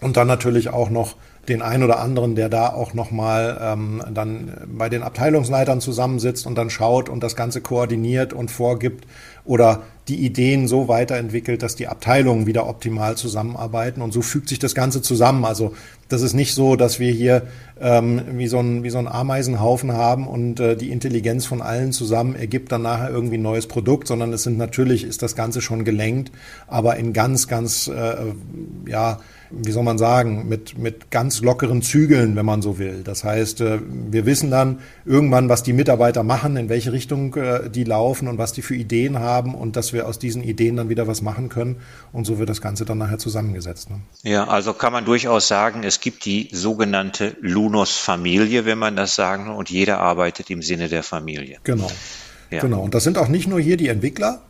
und dann natürlich auch noch den einen oder anderen, der da auch nochmal ähm, dann bei den Abteilungsleitern zusammensitzt und dann schaut und das Ganze koordiniert und vorgibt oder die Ideen so weiterentwickelt, dass die Abteilungen wieder optimal zusammenarbeiten und so fügt sich das Ganze zusammen. Also das ist nicht so, dass wir hier ähm, wie, so ein, wie so ein Ameisenhaufen haben und äh, die Intelligenz von allen zusammen ergibt dann nachher irgendwie ein neues Produkt, sondern es sind natürlich, ist das Ganze schon gelenkt, aber in ganz, ganz, äh, ja, wie soll man sagen, mit, mit ganz lockeren Zügeln, wenn man so will. Das heißt, äh, wir wissen dann irgendwann, was die Mitarbeiter machen, in welche Richtung äh, die laufen und was die für Ideen haben und dass wir aus diesen Ideen dann wieder was machen können. Und so wird das Ganze dann nachher zusammengesetzt. Ne? Ja, also kann man durchaus sagen, es gibt die sogenannte Lunos-Familie, wenn man das sagen, und jeder arbeitet im Sinne der Familie. Genau. Ja. Genau. Und das sind auch nicht nur hier die Entwickler,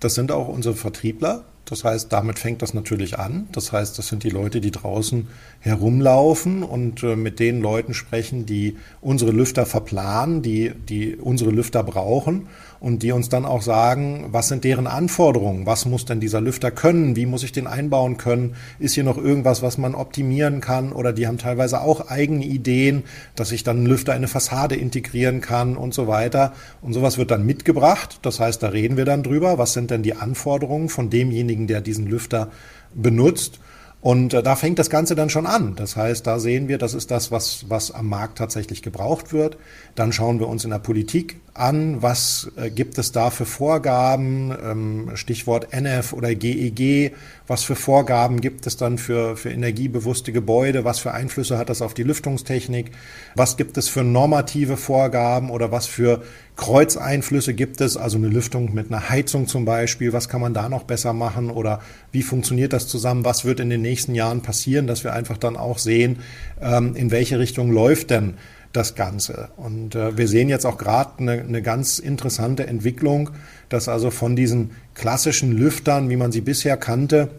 das sind auch unsere Vertriebler, das heißt, damit fängt das natürlich an. Das heißt, das sind die Leute, die draußen herumlaufen und äh, mit den Leuten sprechen, die unsere Lüfter verplanen, die, die unsere Lüfter brauchen und die uns dann auch sagen, was sind deren Anforderungen? Was muss denn dieser Lüfter können? Wie muss ich den einbauen können? Ist hier noch irgendwas, was man optimieren kann? Oder die haben teilweise auch eigene Ideen, dass ich dann einen Lüfter in eine Fassade integrieren kann und so weiter. Und sowas wird dann mitgebracht. Das heißt, da reden wir dann drüber. Was sind denn die Anforderungen von demjenigen, der diesen Lüfter benutzt? Und äh, da fängt das Ganze dann schon an. Das heißt, da sehen wir, das ist das, was, was am Markt tatsächlich gebraucht wird. Dann schauen wir uns in der Politik an, was äh, gibt es da für Vorgaben, ähm, Stichwort NF oder GEG, e was für Vorgaben gibt es dann für, für energiebewusste Gebäude, was für Einflüsse hat das auf die Lüftungstechnik, was gibt es für normative Vorgaben oder was für Kreuzeinflüsse gibt es, also eine Lüftung mit einer Heizung zum Beispiel, was kann man da noch besser machen oder wie funktioniert das zusammen, was wird in den nächsten Jahren passieren, dass wir einfach dann auch sehen, ähm, in welche Richtung läuft denn das Ganze. Und äh, wir sehen jetzt auch gerade eine, eine ganz interessante Entwicklung, dass also von diesen klassischen Lüftern, wie man sie bisher kannte,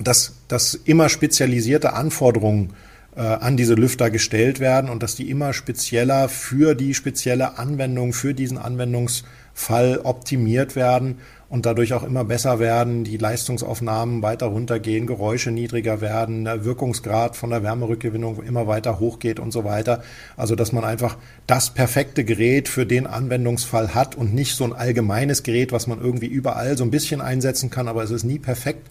dass, dass immer spezialisierte Anforderungen äh, an diese Lüfter gestellt werden und dass die immer spezieller für die spezielle Anwendung, für diesen Anwendungsfall optimiert werden und dadurch auch immer besser werden, die Leistungsaufnahmen weiter runtergehen, Geräusche niedriger werden, der Wirkungsgrad von der Wärmerückgewinnung immer weiter hochgeht und so weiter. Also dass man einfach das perfekte Gerät für den Anwendungsfall hat und nicht so ein allgemeines Gerät, was man irgendwie überall so ein bisschen einsetzen kann, aber es ist nie perfekt.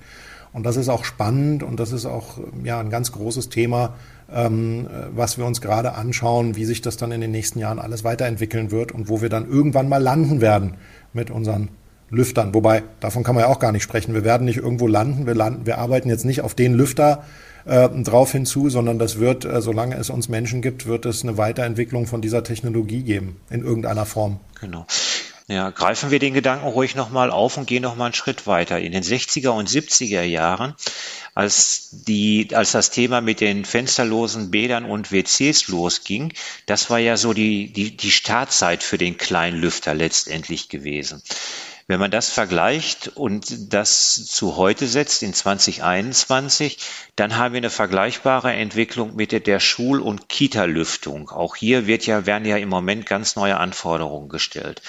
Und das ist auch spannend und das ist auch ja ein ganz großes Thema, ähm, was wir uns gerade anschauen, wie sich das dann in den nächsten Jahren alles weiterentwickeln wird und wo wir dann irgendwann mal landen werden mit unseren Lüftern. Wobei, davon kann man ja auch gar nicht sprechen. Wir werden nicht irgendwo landen. Wir, landen, wir arbeiten jetzt nicht auf den Lüfter äh, drauf hinzu, sondern das wird, äh, solange es uns Menschen gibt, wird es eine Weiterentwicklung von dieser Technologie geben, in irgendeiner Form. Genau. Ja, greifen wir den Gedanken ruhig nochmal auf und gehen nochmal einen Schritt weiter. In den 60er und 70er Jahren, als, die, als das Thema mit den fensterlosen Bädern und WCs losging, das war ja so die, die, die Startzeit für den kleinen Lüfter letztendlich gewesen. Wenn man das vergleicht und das zu heute setzt in 2021, dann haben wir eine vergleichbare Entwicklung mit der Schul- und Kita-Lüftung. Auch hier wird ja, werden ja im Moment ganz neue Anforderungen gestellt.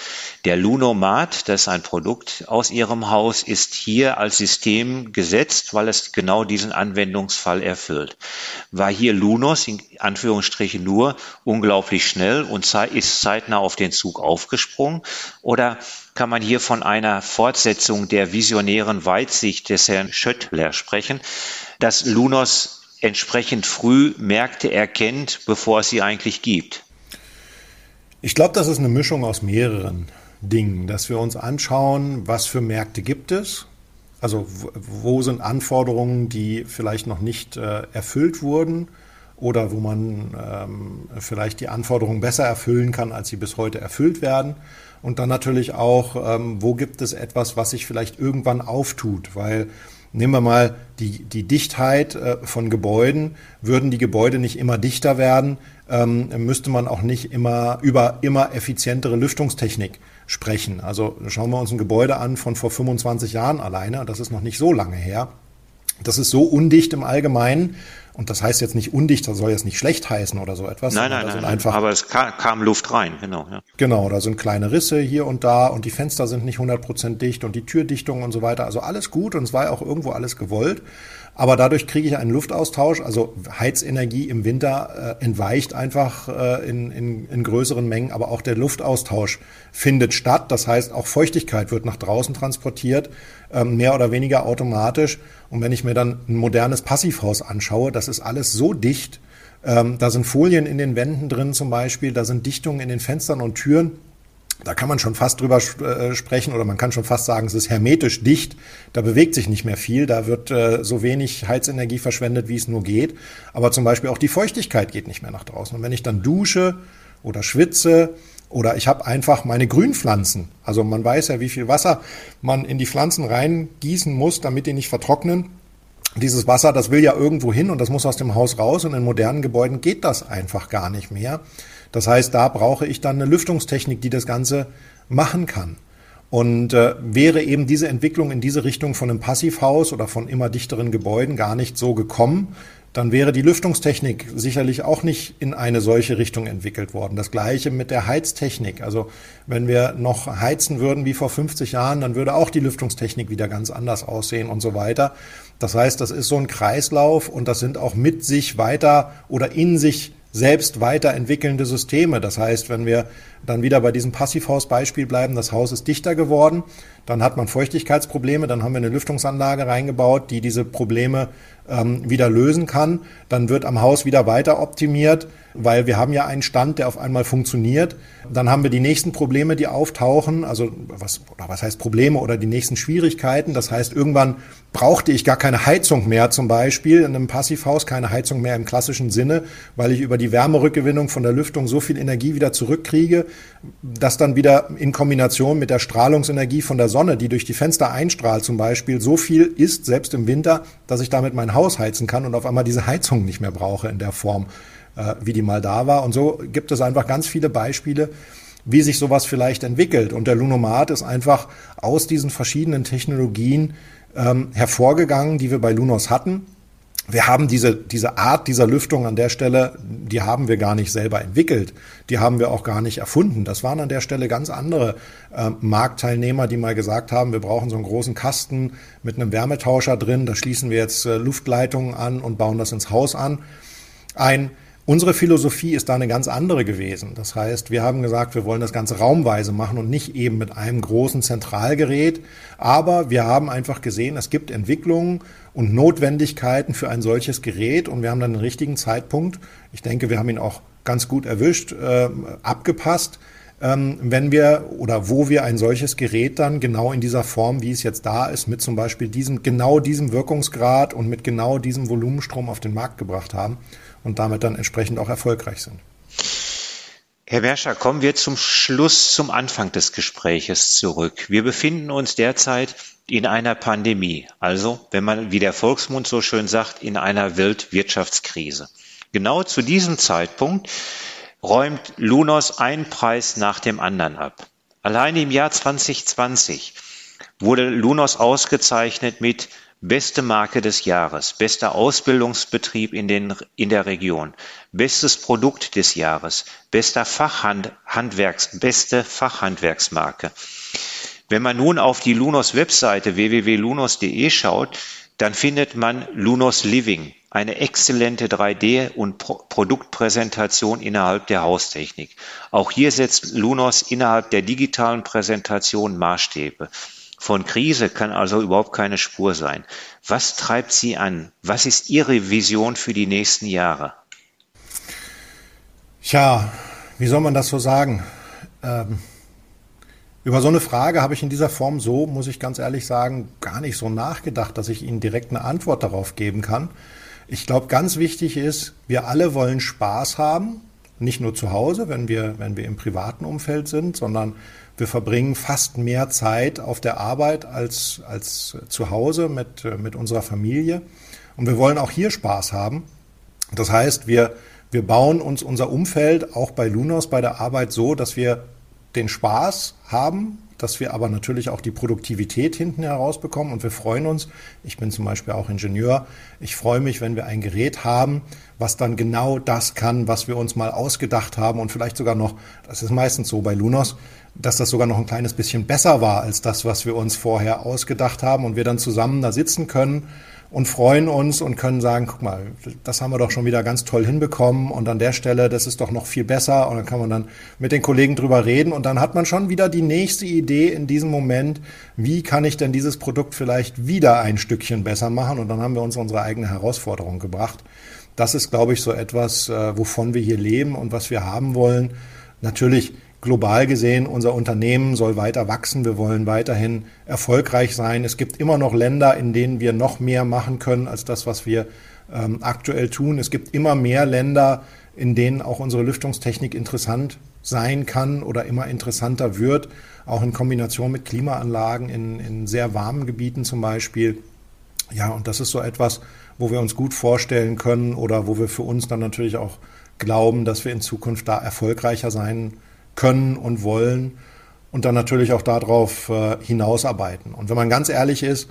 Der Lunomat, das ist ein Produkt aus Ihrem Haus, ist hier als System gesetzt, weil es genau diesen Anwendungsfall erfüllt. War hier Lunos in Anführungsstrichen nur unglaublich schnell und ist zeitnah auf den Zug aufgesprungen oder kann man hier von einer Fortsetzung der visionären Weitsicht des Herrn Schöttler sprechen, dass Lunos entsprechend früh Märkte erkennt, bevor es sie eigentlich gibt? Ich glaube, das ist eine Mischung aus mehreren Dingen, dass wir uns anschauen, was für Märkte gibt es, also wo sind Anforderungen, die vielleicht noch nicht äh, erfüllt wurden oder wo man ähm, vielleicht die Anforderungen besser erfüllen kann, als sie bis heute erfüllt werden. Und dann natürlich auch, ähm, wo gibt es etwas, was sich vielleicht irgendwann auftut, weil Nehmen wir mal die, die Dichtheit äh, von Gebäuden. Würden die Gebäude nicht immer dichter werden, ähm, müsste man auch nicht immer über immer effizientere Lüftungstechnik sprechen. Also schauen wir uns ein Gebäude an von vor 25 Jahren alleine, das ist noch nicht so lange her. Das ist so undicht im Allgemeinen, und das heißt jetzt nicht undicht, das soll jetzt nicht schlecht heißen oder so etwas. Nein, nein, nein, einfach, aber es kam, kam, Luft rein, genau. Ja. Genau, da sind kleine Risse hier und da und die Fenster sind nicht 100% dicht und die Türdichtung und so weiter. Also alles gut und es war ja auch irgendwo alles gewollt. Aber dadurch kriege ich einen Luftaustausch, also Heizenergie im Winter äh, entweicht einfach äh, in, in, in größeren Mengen, aber auch der Luftaustausch findet statt. Das heißt, auch Feuchtigkeit wird nach draußen transportiert, ähm, mehr oder weniger automatisch. Und wenn ich mir dann ein modernes Passivhaus anschaue, das ist alles so dicht. Ähm, da sind Folien in den Wänden drin zum Beispiel, da sind Dichtungen in den Fenstern und Türen da kann man schon fast drüber äh, sprechen oder man kann schon fast sagen, es ist hermetisch dicht. Da bewegt sich nicht mehr viel. Da wird äh, so wenig Heizenergie verschwendet, wie es nur geht. Aber zum Beispiel auch die Feuchtigkeit geht nicht mehr nach draußen. Und wenn ich dann dusche oder schwitze oder ich habe einfach meine Grünpflanzen. Also man weiß ja, wie viel Wasser man in die Pflanzen reingießen muss, damit die nicht vertrocknen. Dieses Wasser, das will ja irgendwo hin und das muss aus dem Haus raus und in modernen Gebäuden geht das einfach gar nicht mehr. Das heißt, da brauche ich dann eine Lüftungstechnik, die das Ganze machen kann. Und äh, wäre eben diese Entwicklung in diese Richtung von einem Passivhaus oder von immer dichteren Gebäuden gar nicht so gekommen, dann wäre die Lüftungstechnik sicherlich auch nicht in eine solche Richtung entwickelt worden. Das gleiche mit der Heiztechnik. Also wenn wir noch heizen würden wie vor 50 Jahren, dann würde auch die Lüftungstechnik wieder ganz anders aussehen und so weiter. Das heißt, das ist so ein Kreislauf und das sind auch mit sich weiter oder in sich selbst weiterentwickelnde Systeme. Das heißt, wenn wir dann wieder bei diesem Passivhausbeispiel bleiben, das Haus ist dichter geworden, dann hat man Feuchtigkeitsprobleme, dann haben wir eine Lüftungsanlage reingebaut, die diese Probleme ähm, wieder lösen kann. Dann wird am Haus wieder weiter optimiert, weil wir haben ja einen Stand, der auf einmal funktioniert. Dann haben wir die nächsten Probleme, die auftauchen, also was, oder was heißt Probleme oder die nächsten Schwierigkeiten. Das heißt, irgendwann brauchte ich gar keine Heizung mehr, zum Beispiel in einem Passivhaus keine Heizung mehr im klassischen Sinne, weil ich über die Wärmerückgewinnung von der Lüftung so viel Energie wieder zurückkriege, dass dann wieder in Kombination mit der Strahlungsenergie von der Sonne, die durch die Fenster einstrahlt zum Beispiel, so viel ist, selbst im Winter, dass ich damit mein Haus heizen kann und auf einmal diese Heizung nicht mehr brauche in der Form, äh, wie die mal da war. Und so gibt es einfach ganz viele Beispiele, wie sich sowas vielleicht entwickelt. Und der Lunomat ist einfach aus diesen verschiedenen Technologien ähm, hervorgegangen, die wir bei Lunos hatten. Wir haben diese, diese Art dieser Lüftung an der Stelle, die haben wir gar nicht selber entwickelt. Die haben wir auch gar nicht erfunden. Das waren an der Stelle ganz andere äh, Marktteilnehmer, die mal gesagt haben, wir brauchen so einen großen Kasten mit einem Wärmetauscher drin. Da schließen wir jetzt äh, Luftleitungen an und bauen das ins Haus an. Ein Unsere Philosophie ist da eine ganz andere gewesen. Das heißt, wir haben gesagt, wir wollen das Ganze raumweise machen und nicht eben mit einem großen Zentralgerät. Aber wir haben einfach gesehen, es gibt Entwicklungen und Notwendigkeiten für ein solches Gerät und wir haben dann den richtigen Zeitpunkt, ich denke, wir haben ihn auch ganz gut erwischt, äh, abgepasst, ähm, wenn wir oder wo wir ein solches Gerät dann genau in dieser Form, wie es jetzt da ist, mit zum Beispiel diesem, genau diesem Wirkungsgrad und mit genau diesem Volumenstrom auf den Markt gebracht haben und damit dann entsprechend auch erfolgreich sind. Herr Berscher, kommen wir zum Schluss, zum Anfang des Gespräches zurück. Wir befinden uns derzeit in einer Pandemie, also, wenn man, wie der Volksmund so schön sagt, in einer Weltwirtschaftskrise. Genau zu diesem Zeitpunkt räumt Lunos einen Preis nach dem anderen ab. Allein im Jahr 2020 wurde Lunos ausgezeichnet mit Beste Marke des Jahres, bester Ausbildungsbetrieb in, den, in der Region, bestes Produkt des Jahres, bester Fachhandwerks, beste Fachhandwerksmarke. Wenn man nun auf die Lunos Webseite www.lunos.de schaut, dann findet man Lunos Living, eine exzellente 3D- und Pro Produktpräsentation innerhalb der Haustechnik. Auch hier setzt Lunos innerhalb der digitalen Präsentation Maßstäbe. Von Krise kann also überhaupt keine Spur sein. Was treibt Sie an? Was ist Ihre Vision für die nächsten Jahre? Tja, wie soll man das so sagen? Ähm, über so eine Frage habe ich in dieser Form so, muss ich ganz ehrlich sagen, gar nicht so nachgedacht, dass ich Ihnen direkt eine Antwort darauf geben kann. Ich glaube, ganz wichtig ist, wir alle wollen Spaß haben, nicht nur zu Hause, wenn wir, wenn wir im privaten Umfeld sind, sondern wir verbringen fast mehr Zeit auf der Arbeit als, als zu Hause mit, mit unserer Familie. Und wir wollen auch hier Spaß haben. Das heißt, wir, wir bauen uns unser Umfeld auch bei Lunos bei der Arbeit so, dass wir den Spaß haben, dass wir aber natürlich auch die Produktivität hinten herausbekommen und wir freuen uns. Ich bin zum Beispiel auch Ingenieur. Ich freue mich, wenn wir ein Gerät haben, was dann genau das kann, was wir uns mal ausgedacht haben und vielleicht sogar noch, das ist meistens so bei Lunos, dass das sogar noch ein kleines bisschen besser war als das, was wir uns vorher ausgedacht haben und wir dann zusammen da sitzen können und freuen uns und können sagen, guck mal, das haben wir doch schon wieder ganz toll hinbekommen und an der Stelle, das ist doch noch viel besser und dann kann man dann mit den Kollegen drüber reden und dann hat man schon wieder die nächste Idee in diesem Moment, wie kann ich denn dieses Produkt vielleicht wieder ein Stückchen besser machen und dann haben wir uns unsere eigene Herausforderung gebracht. Das ist, glaube ich, so etwas, äh, wovon wir hier leben und was wir haben wollen. Natürlich global gesehen, unser Unternehmen soll weiter wachsen. Wir wollen weiterhin erfolgreich sein. Es gibt immer noch Länder, in denen wir noch mehr machen können als das, was wir ähm, aktuell tun. Es gibt immer mehr Länder, in denen auch unsere Lüftungstechnik interessant sein kann oder immer interessanter wird, auch in Kombination mit Klimaanlagen in, in sehr warmen Gebieten zum Beispiel. Ja, und das ist so etwas, wo wir uns gut vorstellen können oder wo wir für uns dann natürlich auch glauben, dass wir in Zukunft da erfolgreicher sein können und wollen und dann natürlich auch darauf äh, hinausarbeiten. Und wenn man ganz ehrlich ist,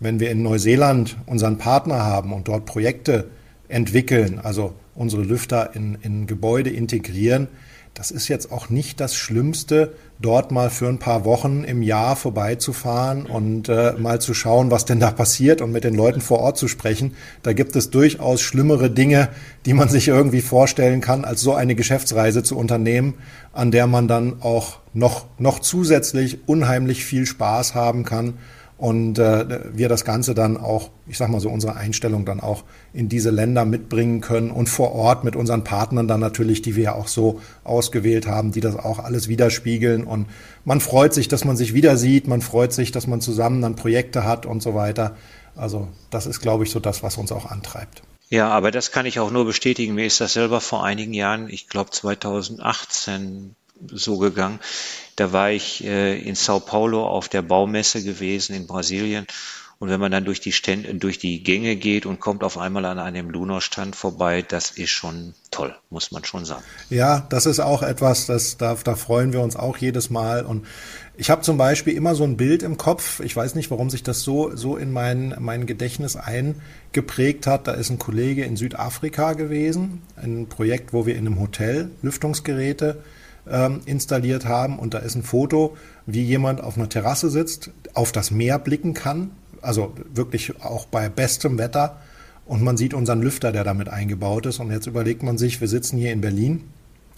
wenn wir in Neuseeland unseren Partner haben und dort Projekte entwickeln, also unsere Lüfter in, in Gebäude integrieren, das ist jetzt auch nicht das Schlimmste, dort mal für ein paar Wochen im Jahr vorbeizufahren und äh, mal zu schauen, was denn da passiert und mit den Leuten vor Ort zu sprechen. Da gibt es durchaus schlimmere Dinge, die man sich irgendwie vorstellen kann, als so eine Geschäftsreise zu unternehmen, an der man dann auch noch, noch zusätzlich unheimlich viel Spaß haben kann und äh, wir das Ganze dann auch, ich sag mal so, unsere Einstellung dann auch in diese Länder mitbringen können und vor Ort mit unseren Partnern dann natürlich, die wir ja auch so ausgewählt haben, die das auch alles widerspiegeln. Und man freut sich, dass man sich wieder sieht, man freut sich, dass man zusammen dann Projekte hat und so weiter. Also das ist, glaube ich, so das, was uns auch antreibt. Ja, aber das kann ich auch nur bestätigen. Mir ist das selber vor einigen Jahren, ich glaube 2018 so gegangen. Da war ich äh, in Sao Paulo auf der Baumesse gewesen in Brasilien. Und wenn man dann durch die, Stände, durch die Gänge geht und kommt auf einmal an einem Lunar-Stand vorbei, das ist schon toll, muss man schon sagen. Ja, das ist auch etwas, das, da, da freuen wir uns auch jedes Mal. Und ich habe zum Beispiel immer so ein Bild im Kopf. Ich weiß nicht, warum sich das so, so in mein, mein Gedächtnis eingeprägt hat. Da ist ein Kollege in Südafrika gewesen, ein Projekt, wo wir in einem Hotel Lüftungsgeräte ähm, installiert haben. Und da ist ein Foto, wie jemand auf einer Terrasse sitzt, auf das Meer blicken kann. Also wirklich auch bei bestem Wetter. Und man sieht unseren Lüfter, der damit eingebaut ist. Und jetzt überlegt man sich, wir sitzen hier in Berlin,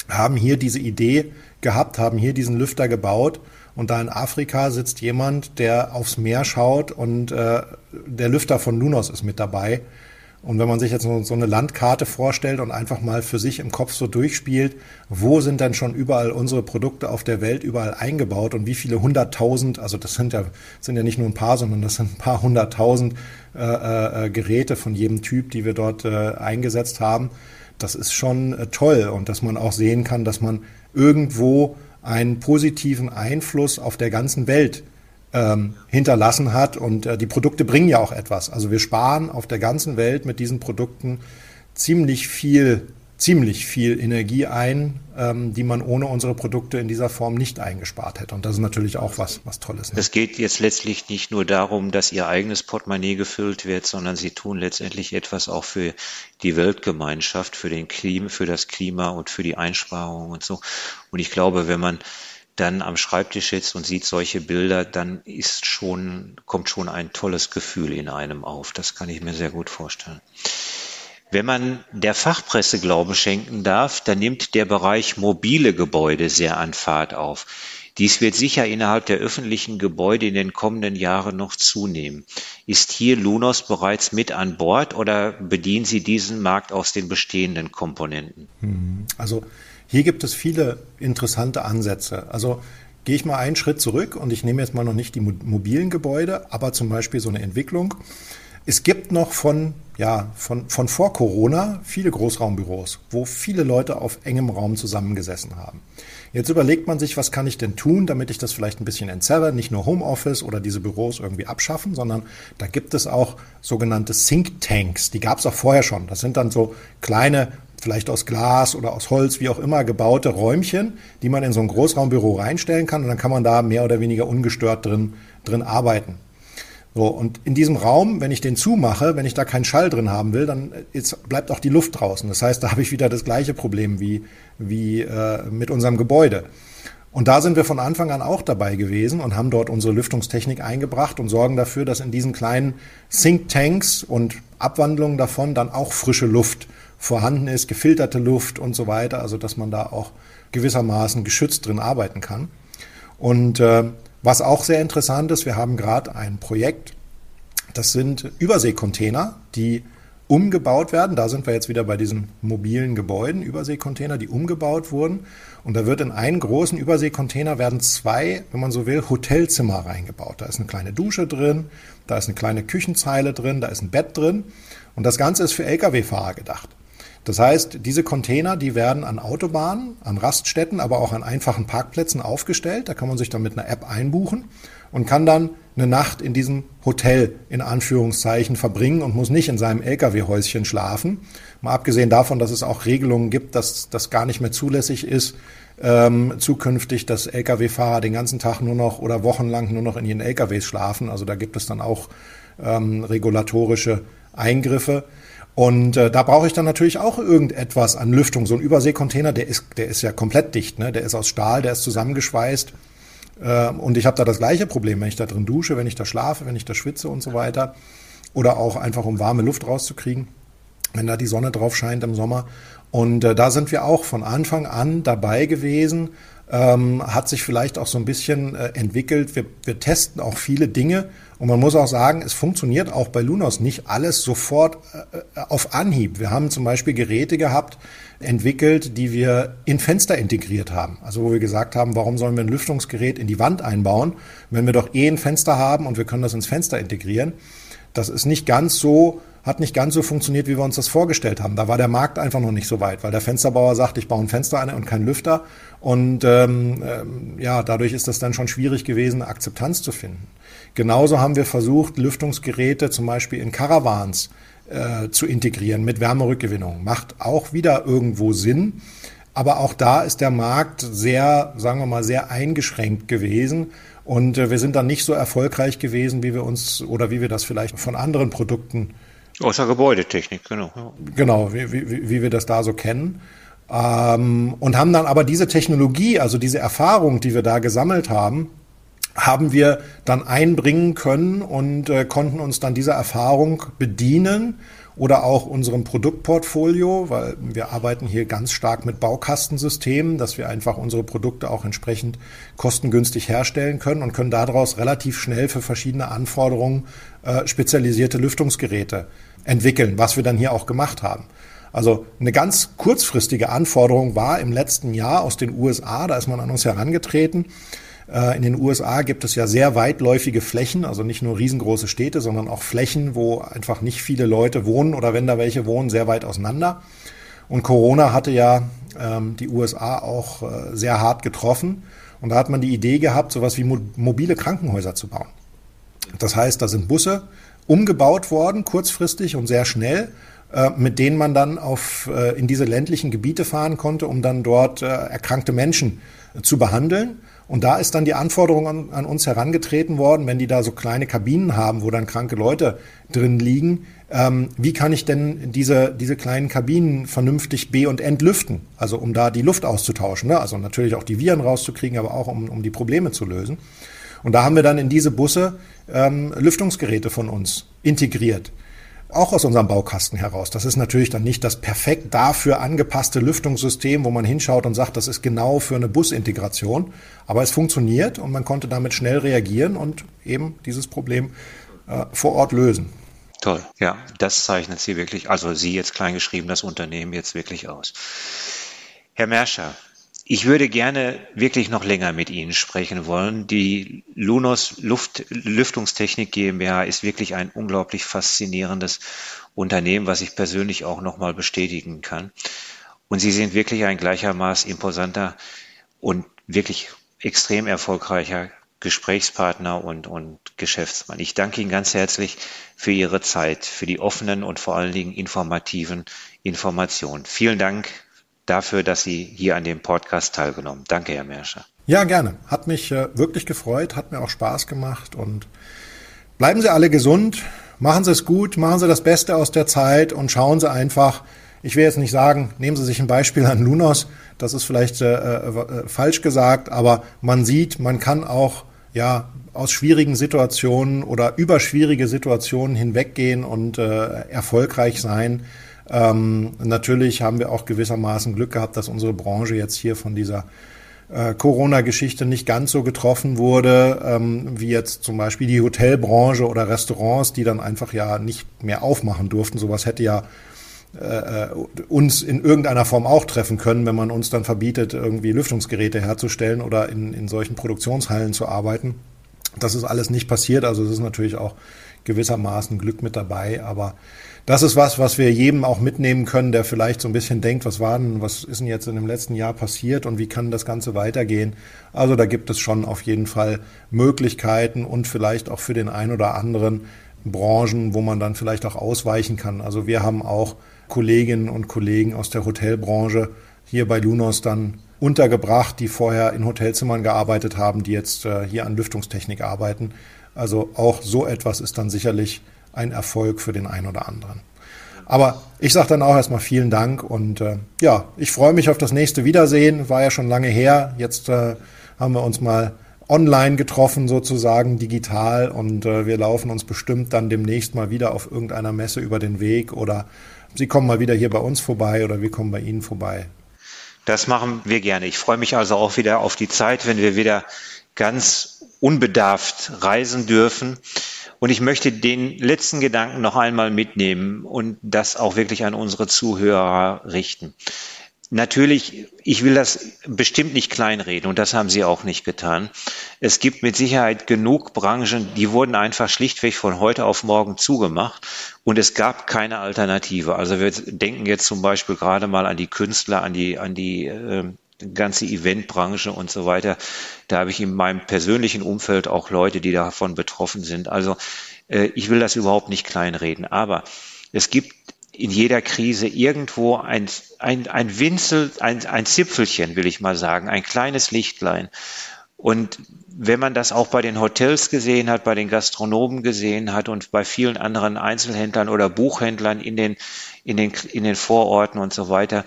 haben hier diese Idee gehabt, haben hier diesen Lüfter gebaut. Und da in Afrika sitzt jemand, der aufs Meer schaut und äh, der Lüfter von Lunos ist mit dabei. Und wenn man sich jetzt so eine Landkarte vorstellt und einfach mal für sich im Kopf so durchspielt, wo sind denn schon überall unsere Produkte auf der Welt überall eingebaut und wie viele hunderttausend, also das sind ja, sind ja nicht nur ein paar, sondern das sind ein paar hunderttausend äh, äh, äh Geräte von jedem Typ, die wir dort äh, eingesetzt haben. Das ist schon äh, toll und dass man auch sehen kann, dass man irgendwo einen positiven Einfluss auf der ganzen Welt ähm, hinterlassen hat. Und äh, die Produkte bringen ja auch etwas. Also wir sparen auf der ganzen Welt mit diesen Produkten ziemlich viel, ziemlich viel Energie ein, ähm, die man ohne unsere Produkte in dieser Form nicht eingespart hätte. Und das ist natürlich auch was, was Tolles. Ne? Es geht jetzt letztlich nicht nur darum, dass Ihr eigenes Portemonnaie gefüllt wird, sondern Sie tun letztendlich etwas auch für die Weltgemeinschaft, für den Klima, für das Klima und für die Einsparungen und so. Und ich glaube, wenn man dann am Schreibtisch sitzt und sieht solche Bilder, dann ist schon, kommt schon ein tolles Gefühl in einem auf. Das kann ich mir sehr gut vorstellen. Wenn man der Fachpresse Glauben schenken darf, dann nimmt der Bereich mobile Gebäude sehr an Fahrt auf. Dies wird sicher innerhalb der öffentlichen Gebäude in den kommenden Jahren noch zunehmen. Ist hier Lunos bereits mit an Bord oder bedienen Sie diesen Markt aus den bestehenden Komponenten? Hm, also hier gibt es viele interessante Ansätze. Also gehe ich mal einen Schritt zurück und ich nehme jetzt mal noch nicht die mobilen Gebäude, aber zum Beispiel so eine Entwicklung. Es gibt noch von, ja, von, von vor Corona viele Großraumbüros, wo viele Leute auf engem Raum zusammengesessen haben. Jetzt überlegt man sich, was kann ich denn tun, damit ich das vielleicht ein bisschen entzerre, nicht nur Homeoffice oder diese Büros irgendwie abschaffen, sondern da gibt es auch sogenannte Think Tanks. Die gab es auch vorher schon. Das sind dann so kleine vielleicht aus Glas oder aus Holz, wie auch immer, gebaute Räumchen, die man in so ein Großraumbüro reinstellen kann und dann kann man da mehr oder weniger ungestört drin, drin arbeiten. So, und in diesem Raum, wenn ich den zumache, wenn ich da keinen Schall drin haben will, dann ist, bleibt auch die Luft draußen. Das heißt, da habe ich wieder das gleiche Problem wie, wie äh, mit unserem Gebäude. Und da sind wir von Anfang an auch dabei gewesen und haben dort unsere Lüftungstechnik eingebracht und sorgen dafür, dass in diesen kleinen Think-Tanks und Abwandlungen davon dann auch frische Luft vorhanden ist, gefilterte Luft und so weiter, also dass man da auch gewissermaßen geschützt drin arbeiten kann. Und äh, was auch sehr interessant ist, wir haben gerade ein Projekt, das sind Überseekontainer, die umgebaut werden. Da sind wir jetzt wieder bei diesen mobilen Gebäuden, Überseekontainer, die umgebaut wurden. Und da wird in einen großen Überseekontainer werden zwei, wenn man so will, Hotelzimmer reingebaut. Da ist eine kleine Dusche drin, da ist eine kleine Küchenzeile drin, da ist ein Bett drin. Und das Ganze ist für Lkw-Fahrer gedacht. Das heißt, diese Container, die werden an Autobahnen, an Raststätten, aber auch an einfachen Parkplätzen aufgestellt. Da kann man sich dann mit einer App einbuchen und kann dann eine Nacht in diesem Hotel in Anführungszeichen verbringen und muss nicht in seinem Lkw-Häuschen schlafen. Mal abgesehen davon, dass es auch Regelungen gibt, dass das gar nicht mehr zulässig ist, ähm, zukünftig, dass Lkw-Fahrer den ganzen Tag nur noch oder wochenlang nur noch in ihren Lkws schlafen. Also da gibt es dann auch ähm, regulatorische Eingriffe. Und äh, da brauche ich dann natürlich auch irgendetwas an Lüftung. So ein Überseekontainer, der ist, der ist ja komplett dicht, ne? Der ist aus Stahl, der ist zusammengeschweißt. Äh, und ich habe da das gleiche Problem, wenn ich da drin dusche, wenn ich da schlafe, wenn ich da schwitze und so weiter. Oder auch einfach, um warme Luft rauszukriegen, wenn da die Sonne drauf scheint im Sommer. Und äh, da sind wir auch von Anfang an dabei gewesen, ähm, hat sich vielleicht auch so ein bisschen äh, entwickelt. Wir, wir testen auch viele Dinge und man muss auch sagen, es funktioniert auch bei Lunos nicht alles sofort äh, auf Anhieb. Wir haben zum Beispiel Geräte gehabt, entwickelt, die wir in Fenster integriert haben. Also wo wir gesagt haben, warum sollen wir ein Lüftungsgerät in die Wand einbauen, wenn wir doch eh ein Fenster haben und wir können das ins Fenster integrieren. Das ist nicht ganz so hat nicht ganz so funktioniert, wie wir uns das vorgestellt haben. Da war der Markt einfach noch nicht so weit, weil der Fensterbauer sagt, ich baue ein Fenster ein und keinen Lüfter. Und ähm, ähm, ja, dadurch ist das dann schon schwierig gewesen, Akzeptanz zu finden. Genauso haben wir versucht, Lüftungsgeräte zum Beispiel in Caravans äh, zu integrieren mit Wärmerückgewinnung. Macht auch wieder irgendwo Sinn. Aber auch da ist der Markt sehr, sagen wir mal, sehr eingeschränkt gewesen. Und äh, wir sind dann nicht so erfolgreich gewesen, wie wir uns oder wie wir das vielleicht von anderen Produkten Außer Gebäudetechnik, genau. Genau, wie, wie, wie wir das da so kennen. Ähm, und haben dann aber diese Technologie, also diese Erfahrung, die wir da gesammelt haben, haben wir dann einbringen können und äh, konnten uns dann dieser Erfahrung bedienen oder auch unserem Produktportfolio, weil wir arbeiten hier ganz stark mit Baukastensystemen, dass wir einfach unsere Produkte auch entsprechend kostengünstig herstellen können und können daraus relativ schnell für verschiedene Anforderungen äh, spezialisierte Lüftungsgeräte entwickeln, was wir dann hier auch gemacht haben. Also eine ganz kurzfristige Anforderung war im letzten Jahr aus den USA, da ist man an uns herangetreten. Äh, in den USA gibt es ja sehr weitläufige Flächen, also nicht nur riesengroße Städte, sondern auch Flächen, wo einfach nicht viele Leute wohnen oder wenn da welche wohnen, sehr weit auseinander. Und Corona hatte ja ähm, die USA auch äh, sehr hart getroffen. Und da hat man die Idee gehabt, sowas wie mo mobile Krankenhäuser zu bauen. Das heißt, da sind Busse umgebaut worden, kurzfristig und sehr schnell, äh, mit denen man dann auf, in diese ländlichen Gebiete fahren konnte, um dann dort erkrankte Menschen zu behandeln. Und da ist dann die Anforderung an, an, uns herangetreten worden, wenn die da so kleine Kabinen haben, wo dann kranke Leute drin liegen, ähm, wie kann ich denn diese, diese kleinen Kabinen vernünftig be- und entlüften? Also um da die Luft auszutauschen, ne? also natürlich auch die Viren rauszukriegen, aber auch um, um die Probleme zu lösen. Und da haben wir dann in diese Busse ähm, Lüftungsgeräte von uns integriert. Auch aus unserem Baukasten heraus. Das ist natürlich dann nicht das perfekt dafür angepasste Lüftungssystem, wo man hinschaut und sagt, das ist genau für eine Busintegration. Aber es funktioniert und man konnte damit schnell reagieren und eben dieses Problem äh, vor Ort lösen. Toll, ja, das zeichnet Sie wirklich, also Sie jetzt kleingeschrieben, das Unternehmen jetzt wirklich aus. Herr Merscher, ich würde gerne wirklich noch länger mit Ihnen sprechen wollen. Die Lunos Luft, Lüftungstechnik GmbH ist wirklich ein unglaublich faszinierendes Unternehmen, was ich persönlich auch nochmal bestätigen kann. Und Sie sind wirklich ein gleichermaßen imposanter und wirklich extrem erfolgreicher Gesprächspartner und, und Geschäftsmann. Ich danke Ihnen ganz herzlich für Ihre Zeit, für die offenen und vor allen Dingen informativen Informationen. Vielen Dank dafür, dass Sie hier an dem Podcast teilgenommen. Danke, Herr Merscher. Ja, gerne. Hat mich äh, wirklich gefreut, hat mir auch Spaß gemacht und bleiben Sie alle gesund, machen Sie es gut, machen Sie das Beste aus der Zeit und schauen Sie einfach, ich will jetzt nicht sagen, nehmen Sie sich ein Beispiel an Lunos, Das ist vielleicht äh, äh, falsch gesagt, aber man sieht, man kann auch ja aus schwierigen Situationen oder über schwierige Situationen hinweggehen und äh, erfolgreich sein. Ähm, natürlich haben wir auch gewissermaßen Glück gehabt, dass unsere Branche jetzt hier von dieser äh, Corona-Geschichte nicht ganz so getroffen wurde, ähm, wie jetzt zum Beispiel die Hotelbranche oder Restaurants, die dann einfach ja nicht mehr aufmachen durften. Sowas hätte ja äh, äh, uns in irgendeiner Form auch treffen können, wenn man uns dann verbietet, irgendwie Lüftungsgeräte herzustellen oder in, in solchen Produktionshallen zu arbeiten. Das ist alles nicht passiert, also es ist natürlich auch gewissermaßen Glück mit dabei, aber das ist was, was wir jedem auch mitnehmen können, der vielleicht so ein bisschen denkt, was war denn, was ist denn jetzt in dem letzten Jahr passiert und wie kann das Ganze weitergehen? Also da gibt es schon auf jeden Fall Möglichkeiten und vielleicht auch für den einen oder anderen Branchen, wo man dann vielleicht auch ausweichen kann. Also wir haben auch Kolleginnen und Kollegen aus der Hotelbranche hier bei Lunos dann untergebracht, die vorher in Hotelzimmern gearbeitet haben, die jetzt äh, hier an Lüftungstechnik arbeiten. Also auch so etwas ist dann sicherlich ein Erfolg für den einen oder anderen. Aber ich sage dann auch erstmal vielen Dank und äh, ja, ich freue mich auf das nächste Wiedersehen. War ja schon lange her. Jetzt äh, haben wir uns mal online getroffen, sozusagen digital und äh, wir laufen uns bestimmt dann demnächst mal wieder auf irgendeiner Messe über den Weg oder Sie kommen mal wieder hier bei uns vorbei oder wir kommen bei Ihnen vorbei. Das machen wir gerne. Ich freue mich also auch wieder auf die Zeit, wenn wir wieder ganz unbedarft reisen dürfen. Und ich möchte den letzten Gedanken noch einmal mitnehmen und das auch wirklich an unsere Zuhörer richten. Natürlich, ich will das bestimmt nicht kleinreden und das haben Sie auch nicht getan. Es gibt mit Sicherheit genug Branchen, die wurden einfach schlichtweg von heute auf morgen zugemacht und es gab keine Alternative. Also wir denken jetzt zum Beispiel gerade mal an die Künstler, an die, an die äh, ganze Eventbranche und so weiter. Da habe ich in meinem persönlichen Umfeld auch Leute, die davon betroffen sind. Also äh, ich will das überhaupt nicht kleinreden, aber es gibt in jeder Krise irgendwo ein, ein, ein Winzel, ein, ein Zipfelchen, will ich mal sagen, ein kleines Lichtlein. Und wenn man das auch bei den Hotels gesehen hat, bei den Gastronomen gesehen hat und bei vielen anderen Einzelhändlern oder Buchhändlern in den, in den, in den Vororten und so weiter,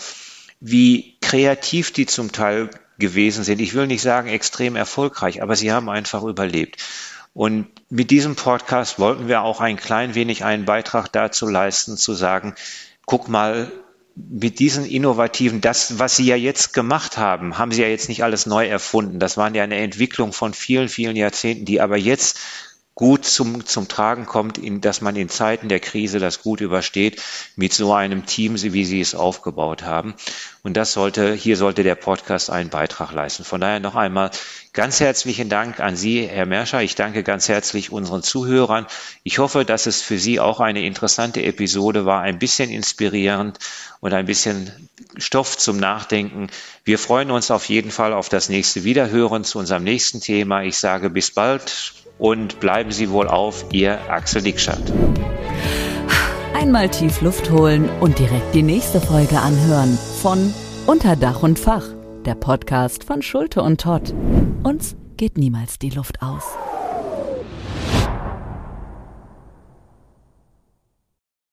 wie kreativ die zum Teil gewesen sind. Ich will nicht sagen extrem erfolgreich, aber sie haben einfach überlebt. Und mit diesem Podcast wollten wir auch ein klein wenig einen Beitrag dazu leisten, zu sagen, guck mal, mit diesen innovativen, das, was Sie ja jetzt gemacht haben, haben Sie ja jetzt nicht alles neu erfunden. Das waren ja eine Entwicklung von vielen, vielen Jahrzehnten, die aber jetzt gut zum, zum Tragen kommt, in, dass man in Zeiten der Krise das gut übersteht mit so einem Team, wie Sie es aufgebaut haben. Und das sollte, hier sollte der Podcast einen Beitrag leisten. Von daher noch einmal ganz herzlichen Dank an Sie, Herr Merscher. Ich danke ganz herzlich unseren Zuhörern. Ich hoffe, dass es für Sie auch eine interessante Episode war, ein bisschen inspirierend und ein bisschen Stoff zum Nachdenken. Wir freuen uns auf jeden Fall auf das nächste Wiederhören zu unserem nächsten Thema. Ich sage bis bald und bleiben Sie wohl auf, Ihr Axel Dickstadt. Einmal tief Luft holen und direkt die nächste Folge anhören von Unter Dach und Fach, der Podcast von Schulte und Todd. Uns geht niemals die Luft aus.